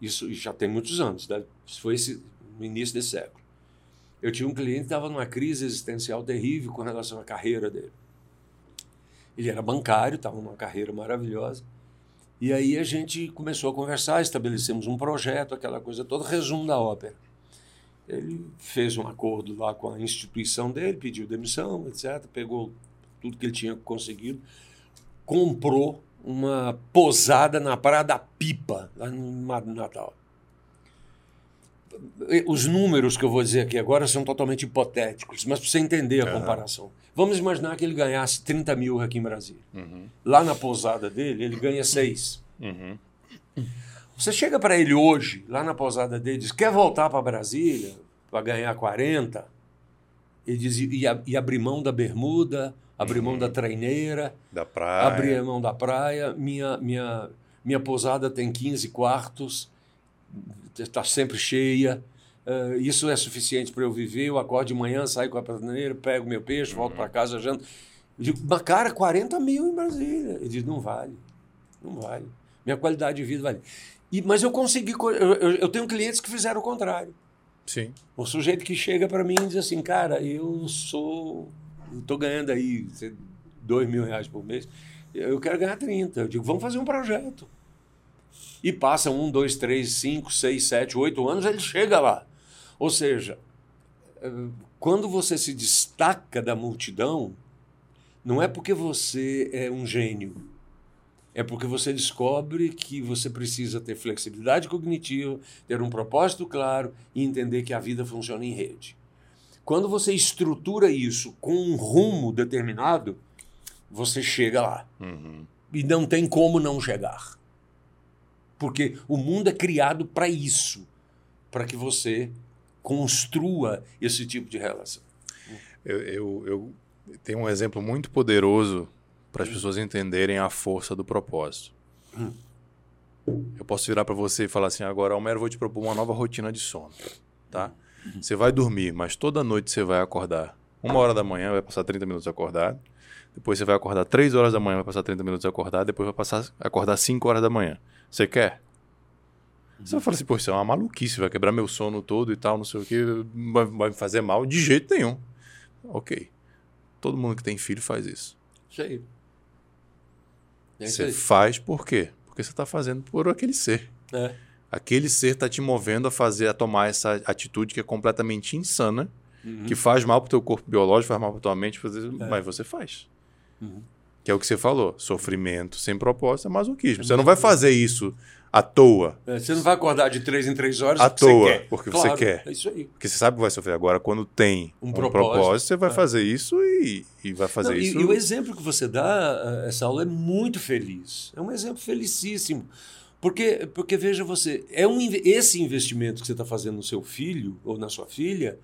isso já tem muitos anos, né? isso foi esse, no início desse século. Eu tinha um cliente que estava numa crise existencial terrível com relação à carreira dele. Ele era bancário, estava numa carreira maravilhosa. E aí a gente começou a conversar, estabelecemos um projeto, aquela coisa toda, resumo da ópera. Ele fez um acordo lá com a instituição dele, pediu demissão, etc. Pegou tudo que ele tinha conseguido, comprou uma posada na Praia da Pipa, lá no Natal. Os números que eu vou dizer aqui agora são totalmente hipotéticos, mas para você entender a Aham. comparação. Vamos imaginar que ele ganhasse 30 mil aqui em Brasília. Uhum. Lá na posada dele, ele ganha 6. Uhum. Você chega para ele hoje, lá na pousada dele, diz: quer voltar para Brasília para ganhar 40? Ele diz: e, e abrir mão da bermuda, abrir mão da treineira, Da praia. abrir mão da praia. Minha, minha, minha pousada tem 15 quartos, está sempre cheia. eh, isso é suficiente para eu viver. Eu acordo de manhã, saio com a prateleira, pego meu peixe, volto para casa, janto. Eu digo, mas cara, 40 mil em Brasília. Ele diz: não vale, não vale. Minha qualidade de vida vai. E, mas eu consegui. Eu, eu, eu tenho clientes que fizeram o contrário. Sim. O sujeito que chega para mim e diz assim, cara, eu sou. Estou ganhando aí dois mil reais por mês. Eu quero ganhar 30. Eu digo, vamos fazer um projeto. E passa um, dois, três, cinco, seis, sete, oito anos, ele chega lá. Ou seja, eh, quando você se destaca da multidão, não é porque você é um gênio. É porque você descobre que você precisa ter flexibilidade cognitiva, ter um propósito claro e entender que a vida funciona em rede. Quando você estrutura isso com um rumo determinado, você chega lá. Uhum. E não tem como não chegar. Porque o mundo é criado para isso para que você construa esse tipo de relação. Eu, eu, eu tenho um exemplo muito poderoso para as pessoas entenderem a força do propósito. Hum. Eu posso virar para você e falar assim: agora, Almero, vou te propor uma nova rotina de sono. Tá? Você vai dormir, mas toda noite você vai acordar. Uma hora da manhã, vai passar 30 minutos acordado. Depois você vai acordar 3 horas da manhã, vai passar 30 minutos acordado. Depois vai passar acordar 5 horas da manhã. Você quer? Você vai falar assim, pô, isso é uma maluquice, vai quebrar meu sono todo e tal, não sei o que, vai, vai me fazer mal de jeito nenhum. Ok. Todo mundo que tem filho faz isso. Isso aí. É isso Você aí. faz por quê? Porque você está fazendo por aquele ser. É. Aquele ser está te movendo a fazer, a tomar essa atitude que é completamente insana, Uhum. que faz mal pro teu corpo biológico, faz mal pra tua mente, fazer, mas você faz. Uhum. Que é o que você falou. Sofrimento sem propósito é masoquismo. Você não vai fazer isso à toa. É, Você não vai acordar de três em três horas À você toa, quer. porque você quer. É isso aí. Porque você sabe que vai sofrer. Agora, quando tem Um um, propósito. propósito, você vai É. fazer isso e, e vai fazer Não, e- isso. E, o exemplo que você dá, eh, essa aula, é muito feliz. É um exemplo felicíssimo. Porque, porque veja você, é um, esse investimento que você está fazendo no seu filho ou na sua filha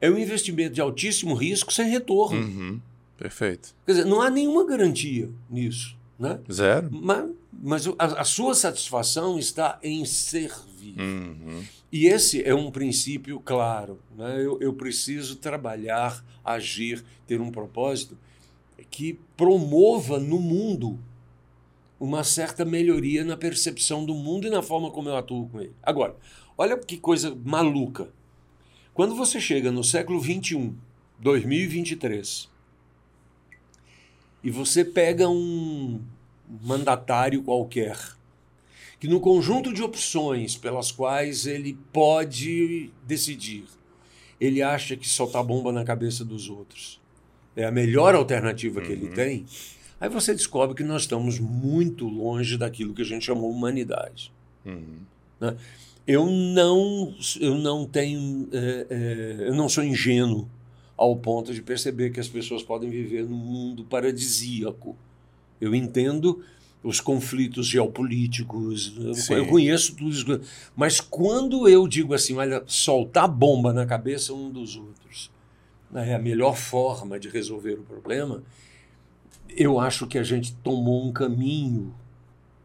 é um investimento de altíssimo risco sem retorno. Uhum. Perfeito. Quer dizer, não há nenhuma garantia nisso. Né? Zero? Mas, mas a, a sua satisfação está em servir. Uhum. E esse é um princípio claro. Né? Eu, eu preciso trabalhar, agir, ter um propósito que promova no mundo uma certa melhoria na percepção do mundo e na forma como eu atuo com ele. Agora, olha que coisa maluca. Quando você chega no século XXI, 2023, e você pega um mandatário qualquer que no conjunto de opções pelas quais ele pode decidir, ele acha que soltar bomba na cabeça dos outros é a melhor alternativa que ele tem, aí você descobre que nós estamos muito longe daquilo que a gente chamou humanidade. Uhum. Eu não, eu não tenho, é, é, eu não sou ingênuo ao ponto de perceber que as pessoas podem viver num mundo paradisíaco. Eu entendo os conflitos geopolíticos, eu, Sim. eu conheço tudo isso. Mas quando eu digo assim, olha, soltar bomba na cabeça um dos outros é a melhor forma de resolver o problema, eu acho que a gente tomou um caminho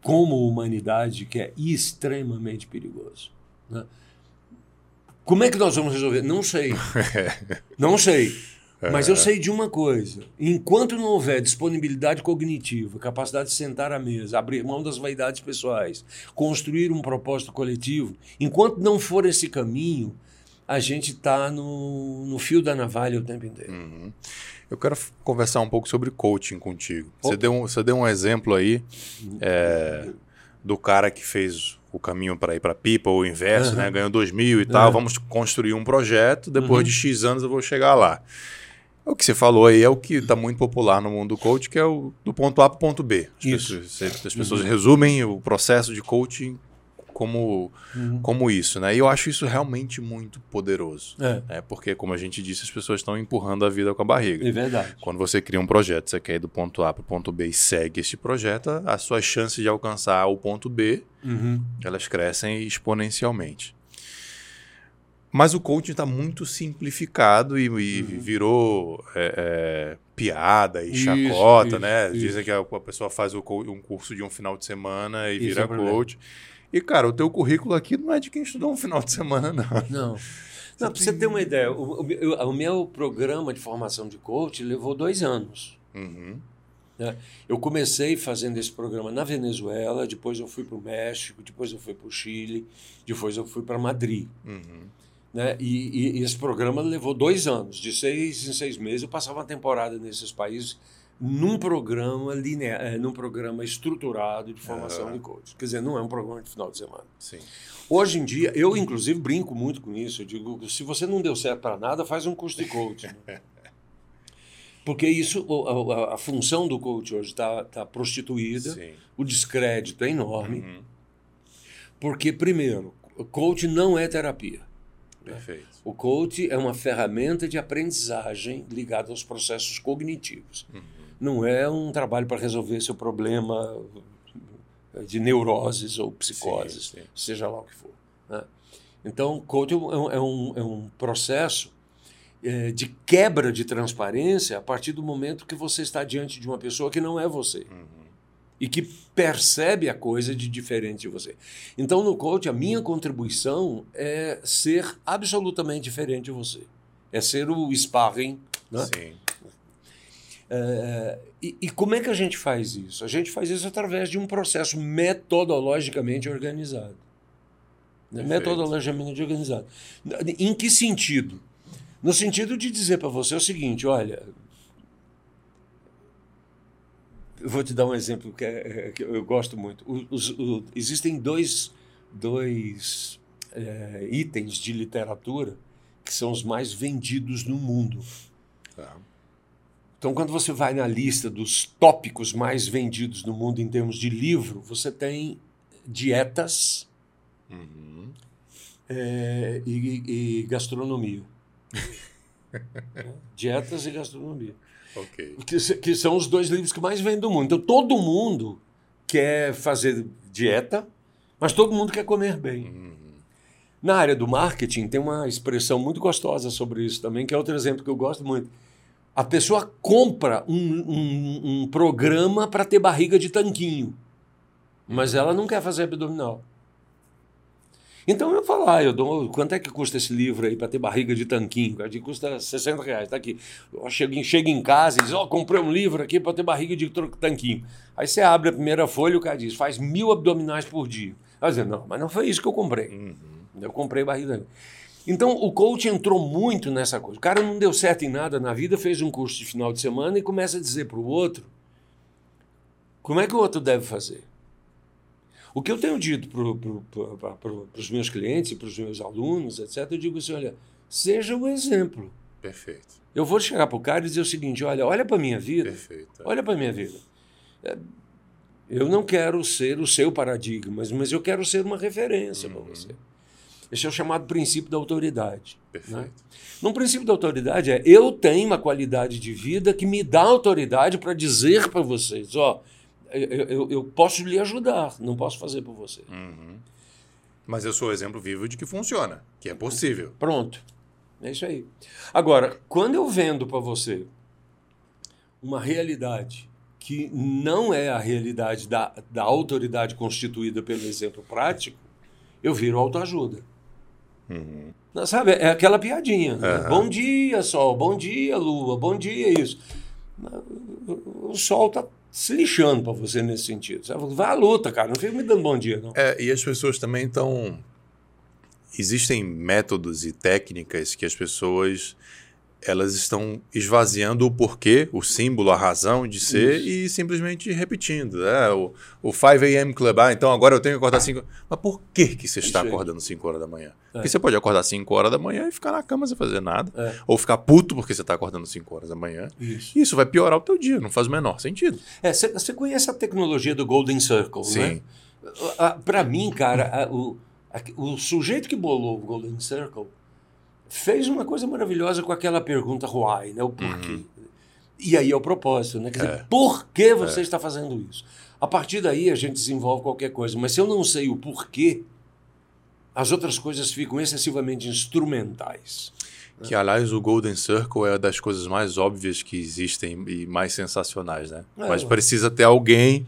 como humanidade que é extremamente perigoso. né? Como é que nós vamos resolver? Não sei. Não sei. Mas eu sei de uma coisa: enquanto não houver disponibilidade cognitiva, capacidade de sentar à mesa, abrir mão das vaidades pessoais, construir um propósito coletivo, enquanto não for esse caminho, a gente está no, no fio da navalha o tempo inteiro. Uhum. Eu quero conversar um pouco sobre coaching contigo. Você deu, um, você deu um exemplo aí é, do cara que fez o caminho para ir para pipa, ou o inverso, Aham. né? ganhou 2 mil e tal. Aham. Vamos construir um projeto, depois Uhum. de X anos eu vou chegar lá. O que você falou aí é o que está muito popular no mundo do coach, que é o do ponto A para o ponto B. As Isso. pessoas, as pessoas resumem o processo de coaching como, como isso, né? E eu acho isso realmente muito poderoso. É, É porque, como a gente disse, as pessoas estão empurrando a vida com a barriga. é verdade. Quando você cria um projeto, você quer ir do ponto A para o ponto B e segue esse projeto, as suas chances de alcançar o ponto B, Uhum. elas crescem exponencialmente. Mas o coaching está muito simplificado e, e virou é, é, piada e Isso, chacota, isso, né? isso. Dizem que a, pessoa faz o um curso de um final de semana e Isso é vira o problema. E, cara, o teu currículo aqui não é de quem estudou um final de semana, não. Não. Não, para você ter uma ideia, o, o- o meu programa de formação de coach levou dois anos. Uhum. Né? Eu comecei fazendo esse programa na Venezuela, depois eu fui para o México, depois eu fui para o Chile, depois eu fui para Madrid. Uhum. Né? E, e, e, esse programa levou dois anos. De seis em seis meses eu passava uma temporada nesses países num programa linear, é, num programa estruturado de formação uhum. de coach. Quer dizer, não é um programa de final de semana. Sim. Hoje em dia, eu inclusive brinco muito com isso. Eu digo, se você não deu certo para nada, faz um curso de coaching. Porque isso, a, a, função do coach hoje está tá prostituída, Sim. o descrédito é enorme. Uhum. Porque, primeiro, o coach não é terapia. Perfeito. O coach é uma ferramenta de aprendizagem ligada aos processos cognitivos. Uhum. Não é um trabalho para resolver seu problema de neuroses ou psicoses, sim, sim. seja lá o que for. Né? Então, coach é um, é um, é um processo é, de quebra de transparência a partir do momento que você está diante de uma pessoa que não é você. Uhum. E que percebe a coisa de diferente de você. Então, no coach, a minha contribuição é ser absolutamente diferente de você. É ser o sparring. Né? Sim. É, e, e, como é que a gente faz isso? A gente faz isso através de um processo metodologicamente organizado. Né? Metodologicamente organizado. Em que sentido? No sentido de dizer para você o seguinte: olha, eu vou te dar um exemplo que, é, que eu gosto muito. Os, os, existem dois, dois é, itens de literatura que são os mais vendidos no mundo. Tá. Então, quando você vai na lista dos tópicos mais vendidos no mundo em termos de livro, você tem dietas uhum. é, e, e, gastronomia. dietas e gastronomia. Okay. Que, que, são os dois livros que mais vendem do mundo. Então, todo mundo quer fazer dieta, mas todo mundo quer comer bem. Uhum. Na área do marketing, tem uma expressão muito gostosa sobre isso também, que é outro exemplo que eu gosto muito a pessoa compra um, um, um programa para ter barriga de tanquinho, mas ela não quer fazer abdominal. Então eu falo, ah, eu dou, quanto é que custa esse livro aí para ter barriga de tanquinho? Cara, custa 60 reais, tá aqui. Eu chego, chego em casa e diz, ó, oh, comprei um livro aqui para ter barriga de tanquinho. Aí você abre a primeira folha e o cara diz, faz mil abdominais por dia. Vai dizer, não, mas não foi isso que eu comprei. Uhum. Eu comprei barriga. Então o coach entrou muito nessa coisa. O cara não deu certo em nada na vida, fez um curso de final de semana e começa a dizer para o outro como é que o outro deve fazer. O que eu tenho dito para pro, os meus clientes e para os meus alunos, etc., eu digo assim: olha, seja o exemplo. Perfeito. Eu vou chegar para o cara e dizer o seguinte: olha, olha para a minha vida. Perfeito. Olha para a minha vida. É, eu não quero ser o seu paradigma, mas eu quero ser uma referência uhum. para você. Esse é o chamado princípio da autoridade. Perfeito. Né? Num princípio da autoridade é eu tenho uma qualidade de vida que me dá autoridade para dizer para vocês, ó, eu, eu, eu, posso lhe ajudar, não posso fazer por você. Uhum. Mas eu sou o exemplo vivo de que funciona, que é possível. Pronto. É isso aí. Agora, quando eu vendo para você uma realidade que não é a realidade da, da autoridade constituída pelo exemplo prático, eu viro autoajuda. Uhum. Sabe, é aquela piadinha. Né? Bom dia, sol. Bom dia, lua. Bom dia, isso. O sol tá se lixando para você nesse sentido. Sabe? Vai à luta, cara. Não fica me dando bom dia, não. É, e as pessoas também estão. Existem métodos e técnicas que as pessoas elas estão esvaziando o porquê, o símbolo, a razão de ser Isso. e simplesmente repetindo. Né? O, o 5 a.m. Club, ah, então agora eu tenho que acordar 5 Mas por que, que você está acordando 5 horas da manhã? É. Porque você pode acordar 5 horas da manhã e ficar na cama sem fazer nada. É. Ou ficar puto porque você está acordando 5 horas da manhã. Isso. Isso vai piorar o teu dia, não faz o menor sentido. É, você conhece a tecnologia do Golden Circle, Sim. né? Para mim, cara, o, o sujeito que bolou o Golden Circle fez uma coisa maravilhosa com aquela pergunta why, né? O porquê. Uhum. E aí é o propósito, né? Quer dizer, é. por que você é. está fazendo isso? A partir daí a gente desenvolve qualquer coisa. Mas se eu não sei o porquê, as outras coisas ficam excessivamente instrumentais. Que, aliás, o Golden Circle é das coisas mais óbvias que existem e mais sensacionais, né? É, Mas precisa ter alguém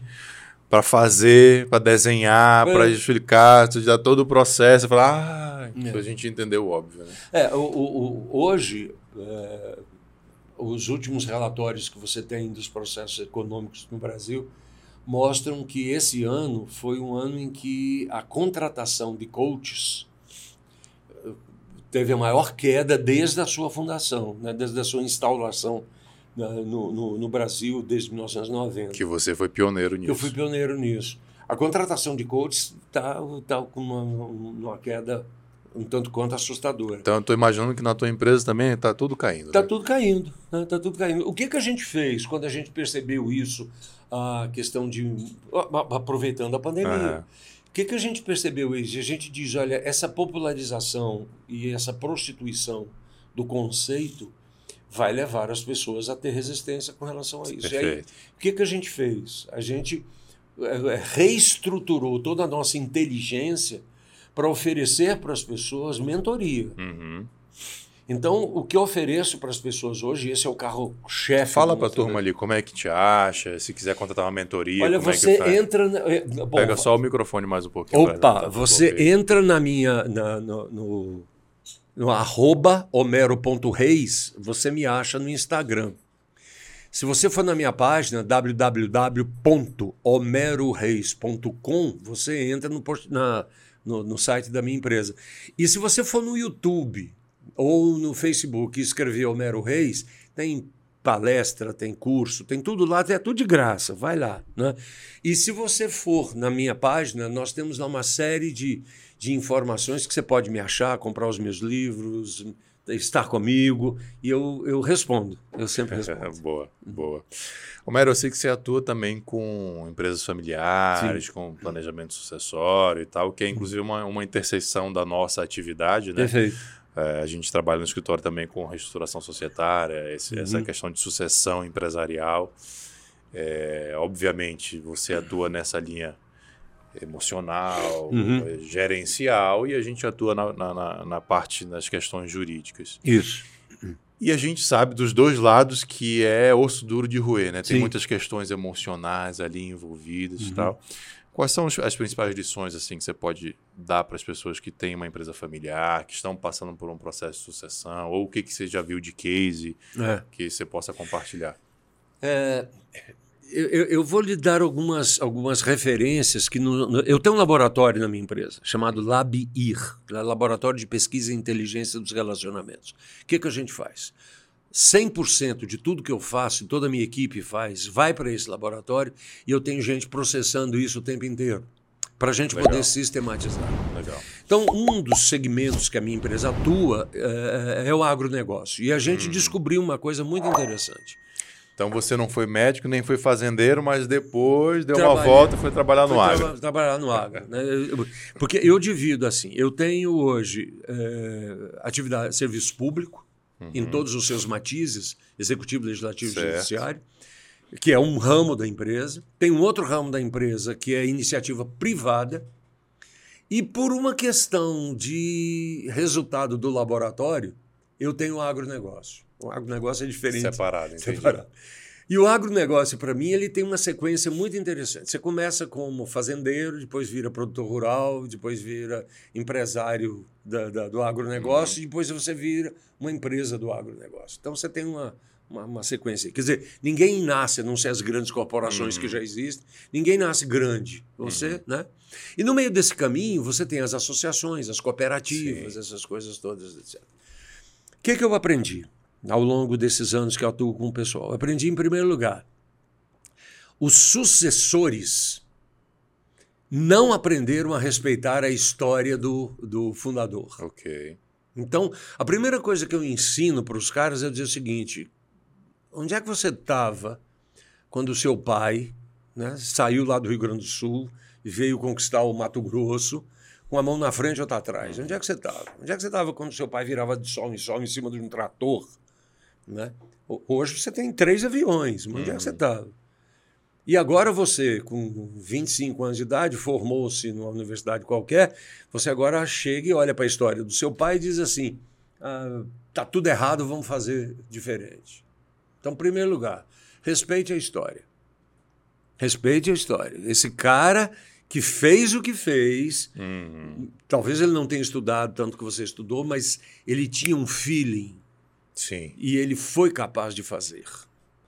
para fazer, para desenhar, é. para explicar, dar todo o processo, falar, ah, é. a gente entendeu o óbvio. Né? É, o, o, hoje, é, os últimos relatórios que você tem dos processos econômicos no Brasil mostram que esse ano foi um ano em que a contratação de coaches eh, teve a maior queda desde a sua fundação, né? desde a sua instauração? No, no, no, Brasil desde 1990. Que você foi pioneiro nisso. Eu fui pioneiro nisso. A contratação de coaches está tá com uma, uma queda um tanto quanto assustadora. Então, estou imaginando que na tua empresa também está tudo caindo. Está né? tudo caindo. Está né? Tá tudo caindo. O que, que a gente fez quando a gente percebeu isso, a questão de. aproveitando a pandemia? O que, que a gente percebeu isso? A gente diz: olha, essa popularização e essa prostituição do conceito vai levar as pessoas a ter resistência com relação a isso. Perfeito. E aí, o que, que a gente fez? A gente é, é, reestruturou toda a nossa inteligência para oferecer para as pessoas mentoria. Uhum. Então, o que eu ofereço para as pessoas hoje, esse é o carro-chefe. Fala para a turma ali como é que te acha, se quiser contratar uma mentoria. Olha, você é entra. Na... Bom, Pega só o microfone mais um pouquinho. Opa, você entra na minha. Na, no, no, no arroba homero.reis, você me acha no Instagram. Se você for na minha página www.homeroreis.com, você entra no, na, no, no site da minha empresa. E se você for no YouTube ou no Facebook e escrever Homero Reis, tem palestra, tem curso, tem tudo lá, é tudo de graça, vai lá. Né? E se você for na minha página, nós temos lá uma série de, de informações que você pode me achar, comprar os meus livros, estar comigo, e eu, eu respondo, eu sempre respondo. boa, boa. Homero, eu sei que você atua também com empresas familiares, Sim. com planejamento sucessório e tal, que é inclusive uma, uma interseção da nossa atividade, né? Perfeito. É, a gente trabalha no escritório também com reestruturação societária, esse, uhum. essa questão de sucessão empresarial. É, obviamente, você atua nessa linha emocional, uhum. É, gerencial, e a gente atua na, na, na parte das questões jurídicas. Isso. E a gente sabe dos dois lados que é osso duro de roer, né? Tem Sim. muitas questões emocionais ali envolvidas uhum. e tal. Quais são as principais lições assim que você pode dar para as pessoas que têm uma empresa familiar, que estão passando por um processo de sucessão, ou o que, que você já viu de case é. que você possa compartilhar? É, eu, eu, vou lhe dar algumas, algumas referências que no, no, eu tenho um laboratório na minha empresa chamado LabIR, Laboratório de Pesquisa e Inteligência dos Relacionamentos. O que, que a gente faz? 100% de tudo que eu faço e toda a minha equipe faz vai para esse laboratório e eu tenho gente processando isso o tempo inteiro para a gente Legal. poder sistematizar. Legal. Então, um dos segmentos que a minha empresa atua é, é o agronegócio. E a gente hum. descobriu uma coisa muito interessante. Então você não foi médico nem foi fazendeiro, mas depois deu Trabalhei. uma volta e foi trabalhar no agro. Tra trabalhar no agro. Né? Porque eu divido assim, eu tenho hoje é, atividade, serviço público uhum. em todos os seus matizes, executivo, legislativo e judiciário, que é um ramo da empresa. Tem um outro ramo da empresa que é iniciativa privada. E por uma questão de resultado do laboratório, eu tenho agronegócio. O agronegócio é diferente. Separado, entendi. Separado. E o agronegócio, para mim, ele tem uma sequência muito interessante. Você começa como fazendeiro, depois vira produtor rural, depois vira empresário da, da, do agronegócio, uhum. e depois você vira uma empresa do agronegócio. Então você tem uma, uma, uma, sequência. Quer dizer, ninguém nasce, a não ser as grandes corporações uhum. que já existem, ninguém nasce grande. Você, uhum. né? E no meio desse caminho, você tem as associações, as cooperativas, Sim. essas coisas todas, etc. O que, que eu aprendi? Ao longo desses anos que eu atuo com o pessoal. aprendi, em primeiro lugar, os sucessores não aprenderam a respeitar a história do, do fundador. Ok. Então, a primeira coisa que eu ensino para os caras é dizer o seguinte: onde é que você estava quando o seu pai né, saiu lá do Rio Grande do Sul e veio conquistar o Mato Grosso? com a mão na frente ou outra atrás. Onde é que você estava? Onde é que você estava quando seu pai virava de sol em sol em cima de um trator né? Hoje você tem três aviões, onde uhum. é que você estava? Tá? E agora você, com 25 anos de idade, formou-se numa universidade qualquer, você agora chega e olha para a história do seu pai e diz assim: ah, tá tudo errado, vamos fazer diferente. Então, em primeiro lugar, respeite a história. Respeite a história. Esse cara que fez o que fez, uhum. talvez ele não tenha estudado tanto que você estudou, mas ele tinha um feeling Sim. E ele foi capaz de fazer.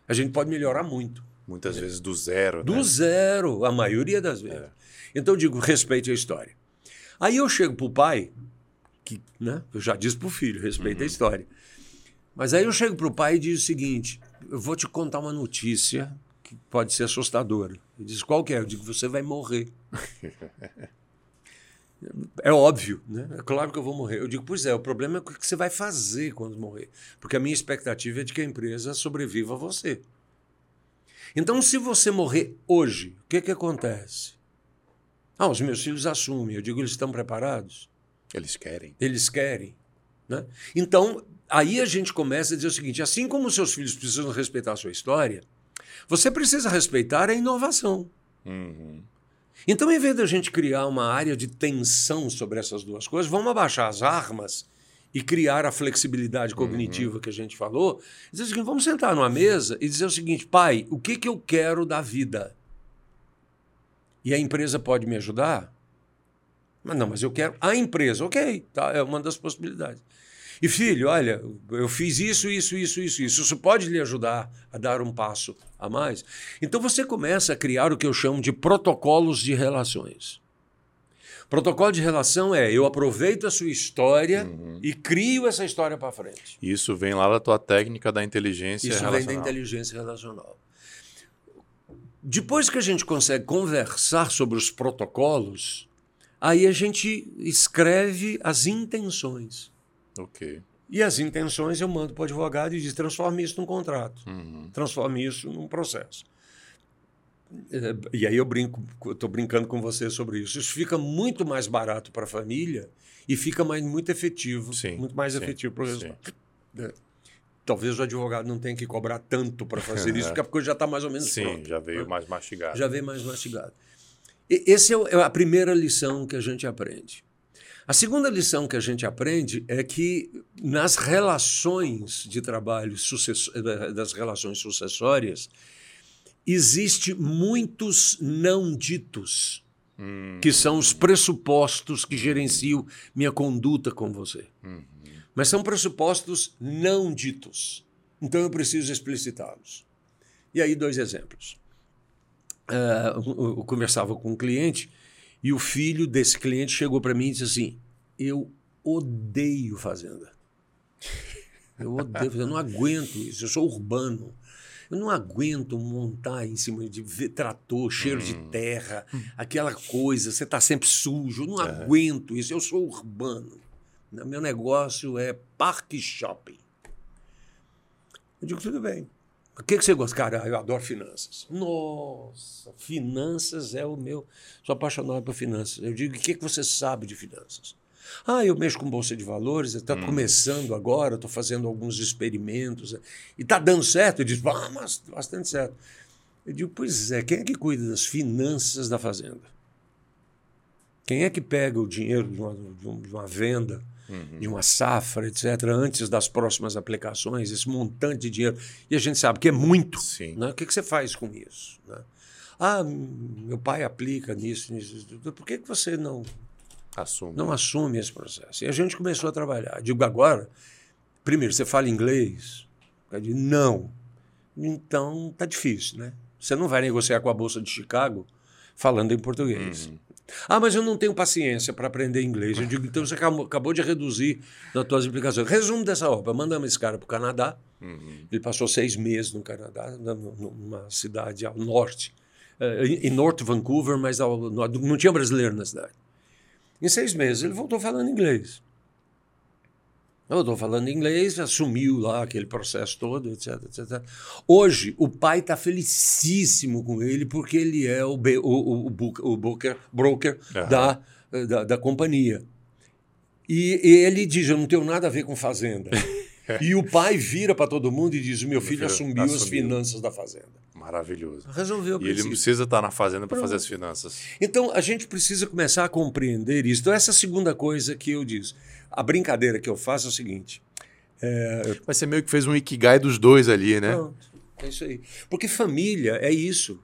A gente pode melhorar muito. Muitas é. vezes do zero. Do né? zero, a maioria das vezes. É. Então eu digo, respeite a história. Aí eu chego para o pai, que né, eu já disse para o filho, respeite uhum. a história. Mas aí eu chego para o pai e digo o seguinte: eu vou te contar uma notícia que pode ser assustadora. Ele diz: qual que é? Eu digo: você vai morrer. É óbvio, né? É claro que eu vou morrer. Eu digo, pois é, o problema é o que você vai fazer quando morrer. Porque a minha expectativa é de que a empresa sobreviva a você. Então, se você morrer hoje, o que, que acontece? Ah, os meus filhos assumem. Eu digo, eles estão preparados? Eles querem. Eles querem. Né? Então, aí a gente começa a dizer o seguinte: assim como os seus filhos precisam respeitar a sua história, você precisa respeitar a inovação. Uhum. Então, em vez da gente criar uma área de tensão sobre essas duas coisas, vamos abaixar as armas e criar a flexibilidade cognitiva uhum. que a gente falou. Dizer o seguinte, vamos sentar numa mesa e dizer o seguinte, pai, o que, que eu quero da vida? E a empresa pode me ajudar? Mas não, mas eu quero a empresa. Ok, tá, é uma das possibilidades. E filho, olha, eu fiz isso, isso, isso, isso, isso. Isso pode lhe ajudar a dar um passo a mais. Então você começa a criar o que eu chamo de protocolos de relações. Protocolo de relação é eu aproveito a sua história uhum. e crio essa história para frente. Isso vem lá da tua técnica da inteligência Isso relacional. Isso vem da inteligência relacional. Depois que a gente consegue conversar sobre os protocolos, aí a gente escreve as intenções. Ok. E as intenções eu mando para o advogado e diz: transforme isso num contrato, uhum. transforme isso num processo. É, e aí eu brinco, estou brincando com você sobre isso. Isso fica muito mais barato para a família e fica mais, muito efetivo, sim, muito mais sim, efetivo para o resultado. É. Talvez o advogado não tenha que cobrar tanto para fazer isso, porque a coisa já está mais ou menos Sim, pronta, já veio né? mais mastigado. Já veio mais mastigado. E, essa é, é a primeira lição que a gente aprende. A segunda lição que a gente aprende é que nas relações de trabalho, eh, das relações sucessórias, existe muitos não ditos, hum. que são os pressupostos que gerenciam minha conduta com você. Uhum. Mas são pressupostos não ditos. Então eu preciso explicitá-los. E aí, dois exemplos. Uh, eu conversava com um cliente e o filho desse cliente chegou para mim e disse assim: Eu odeio fazenda. Eu odeio, eu não aguento isso. Eu sou urbano. Eu não aguento montar em cima de trator, cheiro hum. de terra, aquela coisa, você está sempre sujo. Eu não é. aguento isso. Eu sou urbano. Meu negócio é parque shopping. Eu digo, tudo bem. O que, que você gosta? Cara, eu adoro finanças. Nossa, finanças é o meu. Sou apaixonado por finanças. Eu digo, o que, que você sabe de finanças? Ah, eu mexo com bolsa de valores, está hum. começando agora, estou fazendo alguns experimentos. E está dando certo? Eu digo, ah, mas bastante certo. Eu digo, pois é, quem é que cuida das finanças da fazenda? Quem é que pega o dinheiro de uma, de uma venda? Uhum. de uma safra, etc., antes das próximas aplicações, esse montante de dinheiro. E a gente sabe que é muito. Sim. Né? O que, que você faz com isso? Né? Ah, meu pai aplica nisso, nisso. Por que, que você não assume. não assume esse processo? E a gente começou a trabalhar. Digo agora, primeiro, você fala inglês? Eu digo, não. Então tá difícil, né? Você não vai negociar com a Bolsa de Chicago falando em português. Uhum. Ah, mas eu não tenho paciência para aprender inglês. Eu digo, então você acabou de reduzir nas suas implicações. Resumo dessa obra: mandamos esse cara para o Canadá. Uhum. Ele passou seis meses no Canadá, numa cidade ao norte, eh, em North Vancouver, mas ao, não tinha brasileiro na cidade. Em seis meses ele voltou falando inglês. Eu estou falando inglês, assumiu lá aquele processo todo, etc, etc. Hoje, o pai está felicíssimo com ele porque ele é o, o, o, o, o broker, broker uhum. da, da, da, companhia. E, e, ele diz, eu não tenho nada a ver com fazenda. e o pai vira para todo mundo e diz, o meu filho, assumiu, assumiu, as finanças da fazenda. Maravilhoso. Resolveu. E ele precisa estar na fazenda para fazer as finanças. Então, a gente precisa começar a compreender isso. Então, essa é a segunda coisa que eu disse. A brincadeira que eu faço é o seguinte. É... Mas você meio que fez um ikigai dos dois ali, né? Pronto, é isso aí. Porque família é isso.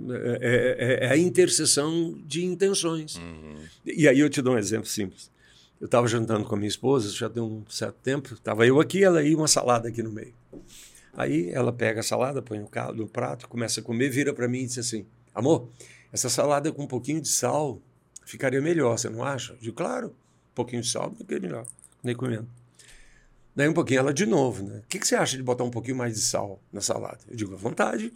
É, é, é, é a interseção de intenções. Uhum. E aí eu te dou um exemplo simples. Eu estava jantando com a minha esposa, já tem um certo tempo. Estava eu aqui, ela aí, uma salada aqui no meio. Aí ela pega a salada, põe no, no prato, começa a comer, vira para mim e diz assim: Amor, essa salada com um pouquinho de sal ficaria melhor, você não acha? Eu digo, claro, pouquinho de sal ficaria melhor. Nem comendo. Daí um pouquinho ela de novo, né? O que, que você acha de botar um pouquinho mais de sal na salada? Eu digo, à vontade.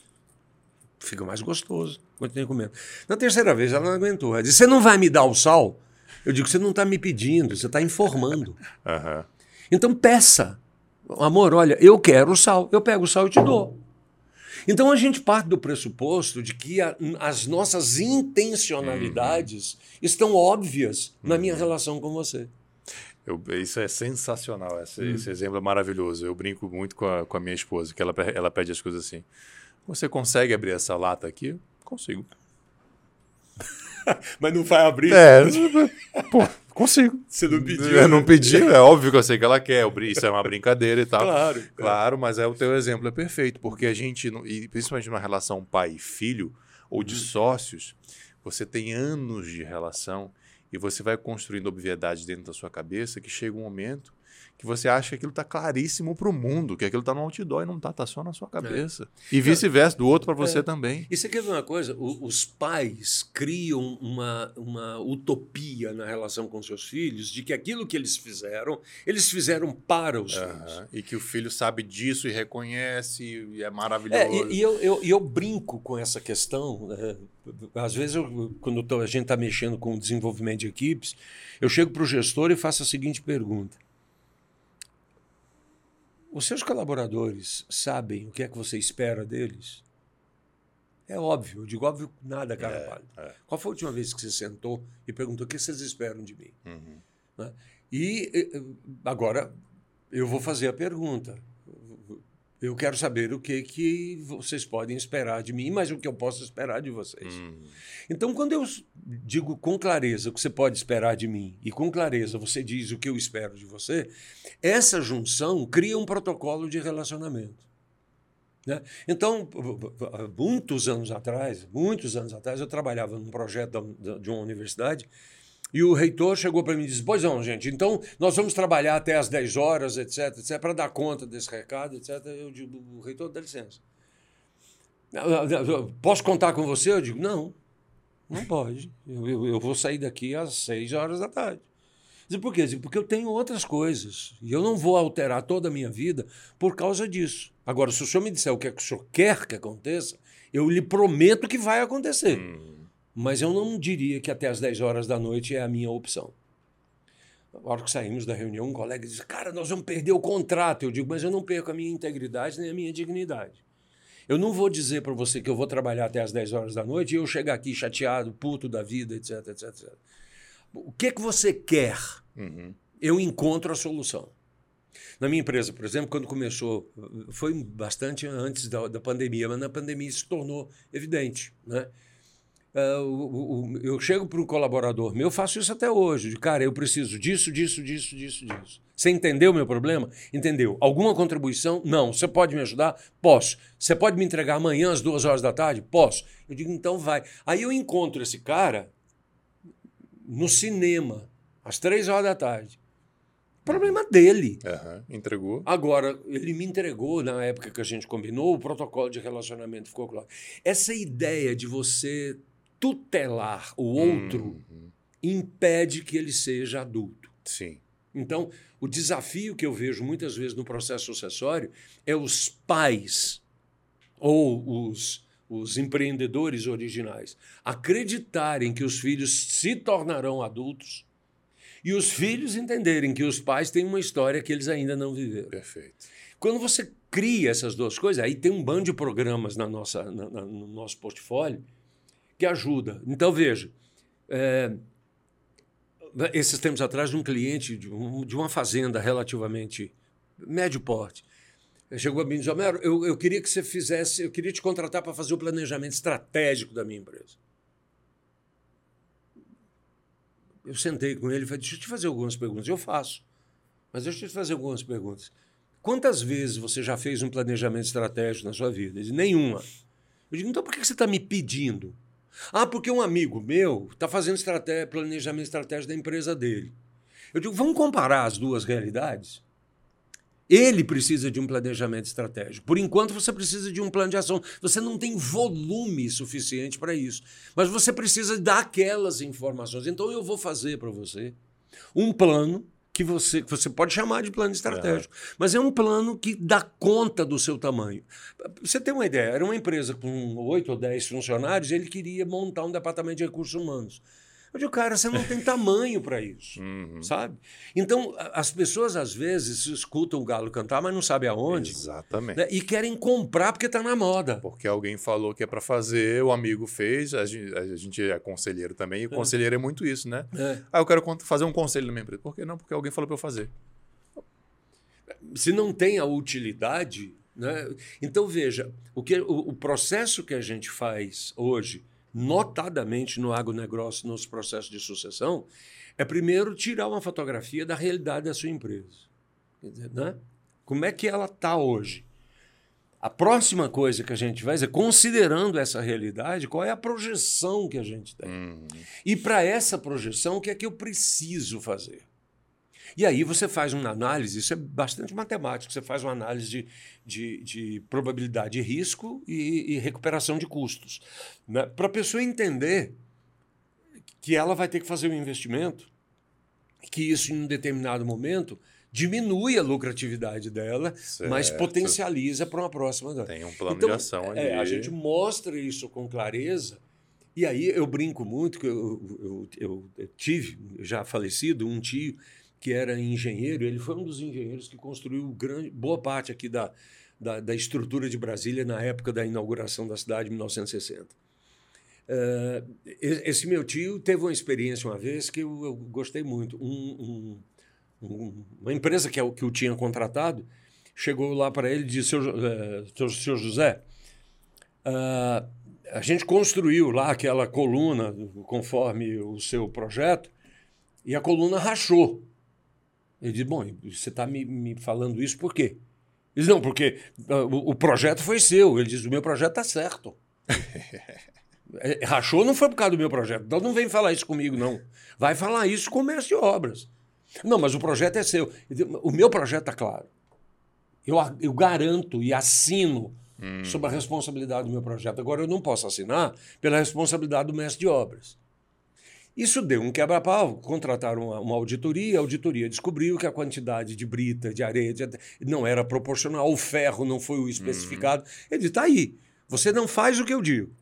Fica mais gostoso. Continuei comendo. Na terceira vez ela não aguentou. Ela disse, você não vai me dar o sal? Eu digo, você não está me pedindo, você está informando. Aham. Então peça. Amor, olha, eu quero o sal. Eu pego o sal e te dou. Então a gente parte do pressuposto de que a- as nossas intencionalidades estão óbvias na minha relação com você. Eu- isso é sensacional. Esse, Hum. esse exemplo é maravilhoso. Eu brinco muito com a, com a minha esposa, que ela, ela pede as coisas assim. Você consegue abrir essa lata aqui? Consigo. Mas não vai abrir. É, pô, consigo. Você não pediu. Eu não pedi, é óbvio que eu sei que ela quer. Isso é uma brincadeira e tal. Claro. Claro, mas é o teu exemplo é perfeito, porque a gente, e principalmente numa relação pai e filho, ou de sócios, você tem anos de relação e você vai construindo obviedades dentro da sua cabeça que chega um momento que você acha que aquilo está claríssimo para o mundo, que aquilo está no outdoor e não está, está só na sua cabeça. E vice-versa, do outro para você É. também. E você quer ver uma coisa? O- os pais criam uma, uma utopia na relação com seus filhos de que aquilo que eles fizeram, eles fizeram para os filhos. E que o filho sabe disso e reconhece e é maravilhoso. É, e, e eu, eu, eu brinco com essa questão. né? Às vezes, eu, quando tô- a gente está mexendo com o desenvolvimento de equipes, eu chego para o gestor e faço a seguinte pergunta: Os seus colaboradores sabem o que é que você espera deles? É óbvio, eu digo óbvio nada, cara pálido. é. Qual foi a última vez que você sentou e perguntou o que vocês esperam de mim? Uhum. E eh, agora eu vou fazer a pergunta. Eu quero saber o que, que vocês podem esperar de mim, mas o que eu posso esperar de vocês. Uhum. Então, quando eu digo com clareza o que você pode esperar de mim e com clareza você diz o que eu espero de você, essa junção cria um protocolo de relacionamento. né? Então, muitos anos atrás, muitos anos atrás, eu trabalhava num projeto de uma universidade e o reitor chegou para mim e disse: Pois não, gente, então nós vamos trabalhar até às 10 horas, etc, etc, para dar conta desse recado, etc. Eu digo: O reitor, dá licença. Posso contar com você? Eu digo: Não, não pode. Eu, eu, eu vou sair daqui às 6 horas da tarde. Diz, por quê? Diz, porque eu tenho outras coisas e eu não vou alterar toda a minha vida por causa disso. Agora, se o senhor me disser o que, é que o senhor quer que aconteça, eu lhe prometo que vai acontecer. Uhum. Mas eu não diria que até às 10 horas da noite é a minha opção. Na hora que saímos da reunião, um colega disse: Cara, nós vamos perder o contrato. Eu digo: Mas eu não perco a minha integridade nem a minha dignidade. Eu não vou dizer para você que eu vou trabalhar até às 10 horas da noite e eu chegar aqui chateado, puto da vida, etc, etc, etc. O que, que você quer? Uhum. eu encontro a solução. Na minha empresa, por exemplo, quando começou, foi bastante antes da, da pandemia, mas na pandemia isso se tornou evidente. Né? Ah, o- o- eu chego para um colaborador meu, eu faço isso até hoje. De, cara, eu preciso disso, disso, disso, disso, disso. Você entendeu o meu problema? Entendeu. Alguma contribuição? Não. Você pode me ajudar? Posso. Você pode me entregar amanhã às duas horas da tarde? Posso. Eu digo, então vai. Aí eu encontro esse cara no cinema, às três horas da tarde. Problema dele. Aham. Entregou. Agora, ele me entregou, na época que a gente combinou, o protocolo de relacionamento ficou claro. Essa ideia de você tutelar o outro Uhum. impede que ele seja adulto. Sim. Então, o desafio que eu vejo muitas vezes no processo sucessório é os pais ou os, os empreendedores originais acreditarem que os filhos se tornarão adultos e os filhos entenderem que os pais têm uma história que eles ainda não viveram. Perfeito. Quando você cria essas duas coisas, aí tem um bando de programas na nossa, na- na- no nosso portfólio que ajuda. Então, veja, é, esses tempos atrás, um cliente de, um- de uma fazenda relativamente médio porte chegou a mim e disse: Homero, eu, eu queria que você fizesse, eu queria te contratar para fazer o planejamento estratégico da minha empresa. Eu sentei com ele e falei: Deixa eu te fazer algumas perguntas. Eu faço, mas deixa eu te fazer algumas perguntas. Quantas vezes você já fez um planejamento estratégico na sua vida? Ele disse, nenhuma. Eu digo, então por que você está me pedindo? Ah, porque um amigo meu está fazendo estratégia, planejamento estratégico da empresa dele. Eu digo, vamos comparar as duas realidades? Ele precisa de um planejamento estratégico. Por enquanto, você precisa de um plano de ação. Você não tem volume suficiente para isso. Mas você precisa daquelas informações. Então, eu vou fazer para você um plano que você, que você pode chamar de plano estratégico, é. mas é um plano que dá conta do seu tamanho. Você tem uma ideia, era uma empresa com oito ou dez funcionários, ele queria montar um departamento de recursos humanos. Eu digo, cara, você não tem tamanho para isso, uhum. sabe? Então, as pessoas às vezes escutam o galo cantar, mas não sabem aonde. Exatamente. Né? E querem comprar porque está na moda. Porque alguém falou que é para fazer, o amigo fez, a gente, a gente, é conselheiro também, e o é. conselheiro é muito isso, né? É. Ah, eu quero fazer um conselho na minha empresa. Por que não? Porque alguém falou para eu fazer. Se não tem a utilidade, né? Então, veja, o, que, o, o processo que a gente faz hoje notadamente no agronegócio, nos processos de sucessão, é primeiro tirar uma fotografia da realidade da sua empresa. Né? Como é que ela está hoje? A próxima coisa que a gente vai fazer, considerando essa realidade, qual é a projeção que a gente tem? Uhum. E para essa projeção, o que é que eu preciso fazer? E aí você faz uma análise, isso é bastante matemático, você faz uma análise de, de, de probabilidade de risco e, e recuperação de custos. Né? Para a pessoa entender que ela vai ter que fazer um investimento, que isso em um determinado momento diminui a lucratividade dela, certo. mas potencializa para uma próxima. Tem um plano então, de ação ali. É, a gente mostra isso com clareza. E aí eu brinco muito que eu, eu, eu, eu tive, já falecido, um tio que era engenheiro, ele foi um dos engenheiros que construiu grande, boa parte aqui da, da, da estrutura de Brasília na época da inauguração da cidade, em 1960. Uh, esse meu tio teve uma experiência uma vez que eu, eu gostei muito. Um, um, um, uma empresa que, é que o tinha contratado chegou lá para ele e disse: Seu, uh, seu José, uh, a gente construiu lá aquela coluna conforme o seu projeto e a coluna rachou. Ele disse: Bom, você está me, me, falando isso por quê? Ele disse: Não, porque uh, o, o, projeto foi seu. Ele diz: O meu projeto está certo. É, rachou não foi por causa do meu projeto. Então não vem falar isso comigo, não. Vai falar isso com o mestre de obras. Não, mas o projeto é seu. O meu projeto está claro. Eu, eu garanto e assino hum. sobre a responsabilidade do meu projeto. Agora, eu não posso assinar pela responsabilidade do mestre de obras. Isso deu um quebra-pau. Contrataram uma, uma, auditoria, a auditoria descobriu que a quantidade de brita, de areia, de, não era proporcional, o ferro não foi o especificado. Uhum. Ele disse: tá aí, você não faz o que eu digo.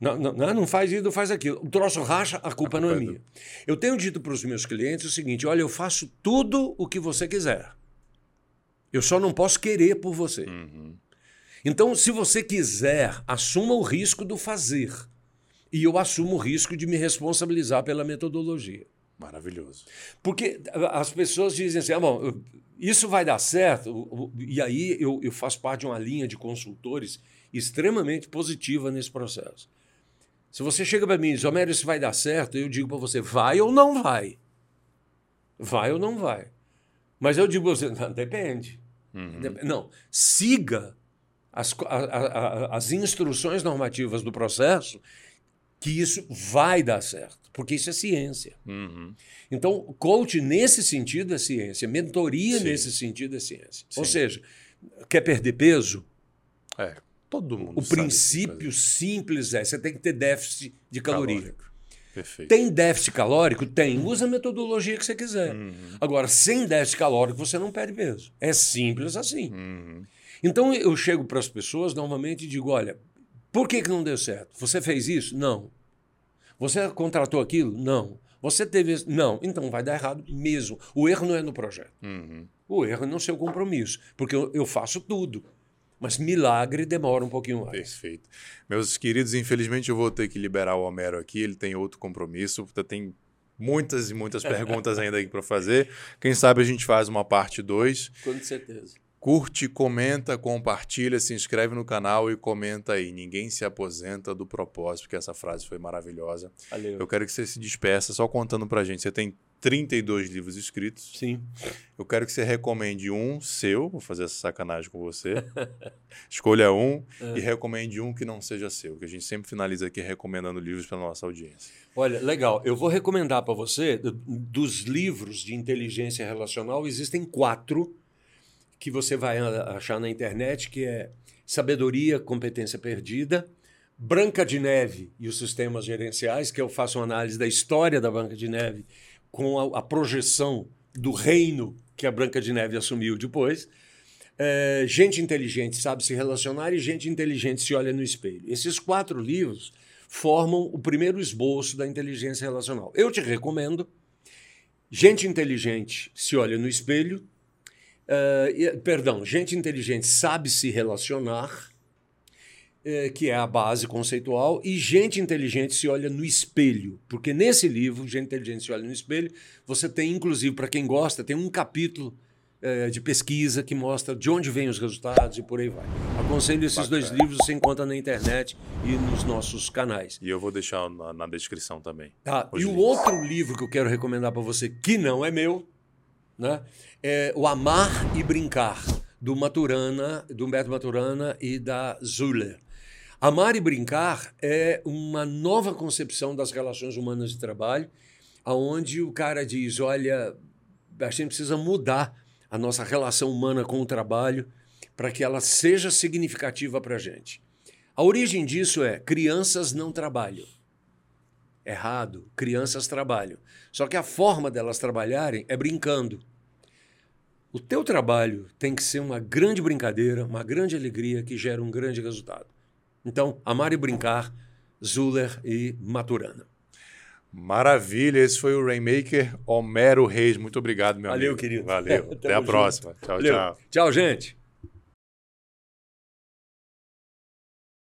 Não, não, não faz isso, não faz aquilo. O troço racha, a culpa, a culpa não é, é minha. Eu tenho dito para os meus clientes o seguinte: olha, eu faço tudo o que você quiser. Eu só não posso querer por você. Uhum. Então, se você quiser, assuma o risco do fazer e eu assumo o risco de me responsabilizar pela metodologia. Maravilhoso. Porque as pessoas dizem assim: ah, bom, isso vai dar certo. E aí eu, eu faço parte de uma linha de consultores extremamente positiva nesse processo. Se você chega para mim e diz, Homero, isso vai dar certo, eu digo para você, vai ou não vai? Vai ou não vai? Mas eu digo para você, não, depende. Uhum. Não, siga as, a, a, as instruções normativas do processo que isso vai dar certo, porque isso é ciência. Uhum. Então, coach nesse sentido é ciência, mentoria Sim. nesse sentido é ciência. Sim. Ou seja, quer perder peso? É, todo mundo. O princípio simples é: você tem que ter déficit de caloria. Calórico. Perfeito. Tem déficit calórico? Tem. Usa a metodologia que você quiser. Uhum. Agora, sem déficit calórico, você não perde peso. É simples assim. Uhum. Então, eu chego para as pessoas normalmente e digo: olha, por que, que não deu certo? Você fez isso? Não. Você contratou aquilo? Não. Você teve. Não. Então vai dar errado mesmo. O erro não é no projeto. Uhum. O erro é no seu compromisso. Porque eu, eu faço tudo. Mas milagre demora um pouquinho mais. Perfeito. Meus queridos, infelizmente eu vou ter que liberar o Homero aqui. Ele tem outro compromisso. Tem muitas e muitas perguntas ainda para fazer. Quem sabe a gente faz uma parte 2. Com certeza. Curte, comenta, compartilha, se inscreve no canal e comenta aí. Ninguém se aposenta do propósito, porque essa frase foi maravilhosa. Valeu. Eu quero que você se despeça só contando pra gente. Você tem 32 livros escritos. Sim. Eu quero que você recomende um seu, vou fazer essa sacanagem com você. Escolha um é. e recomende um que não seja seu, que a gente sempre finaliza aqui recomendando livros para nossa audiência. Olha, legal. Eu vou recomendar para você, dos livros de inteligência relacional, existem quatro que você vai achar na internet, que é Sabedoria, Competência Perdida, Branca de Neve e os Sistemas Gerenciais, que eu faço uma análise da história da Branca de Neve com a, a projeção do reino que a Branca de Neve assumiu depois. É, gente inteligente sabe se relacionar e gente inteligente se olha no espelho. Esses quatro livros formam o primeiro esboço da inteligência relacional. Eu te recomendo. Gente inteligente se olha no espelho. Uh, perdão, gente inteligente sabe se relacionar é, que é a base conceitual, e gente inteligente se olha no espelho. Porque nesse livro, Gente Inteligente se olha no espelho, você tem, inclusive, para quem gosta, tem um capítulo é, de pesquisa que mostra de onde vêm os resultados e por aí vai. Aconselho esses Bacana. dois livros, você encontra na internet e nos nossos canais. E eu vou deixar na, na descrição também. Tá. E o outro livro que eu quero recomendar para você, que não é meu, né, é O Amar e Brincar, do Maturana, do Humberto Maturana e da Zuller. Amar e brincar é uma nova concepção das relações humanas de trabalho, aonde o cara diz, olha, a gente precisa mudar a nossa relação humana com o trabalho para que ela seja significativa para a gente. A origem disso é crianças não trabalham. Errado, crianças trabalham. Só que a forma delas trabalharem é brincando. O teu trabalho tem que ser uma grande brincadeira, uma grande alegria que gera um grande resultado. Então, Amar e Brincar, Zuller e Maturana. Maravilha, esse foi o Rainmaker Homero Reis. Muito obrigado, meu Valeu, amigo. querido. Valeu. Até a próxima. Tchau, Valeu. tchau. Tchau, gente.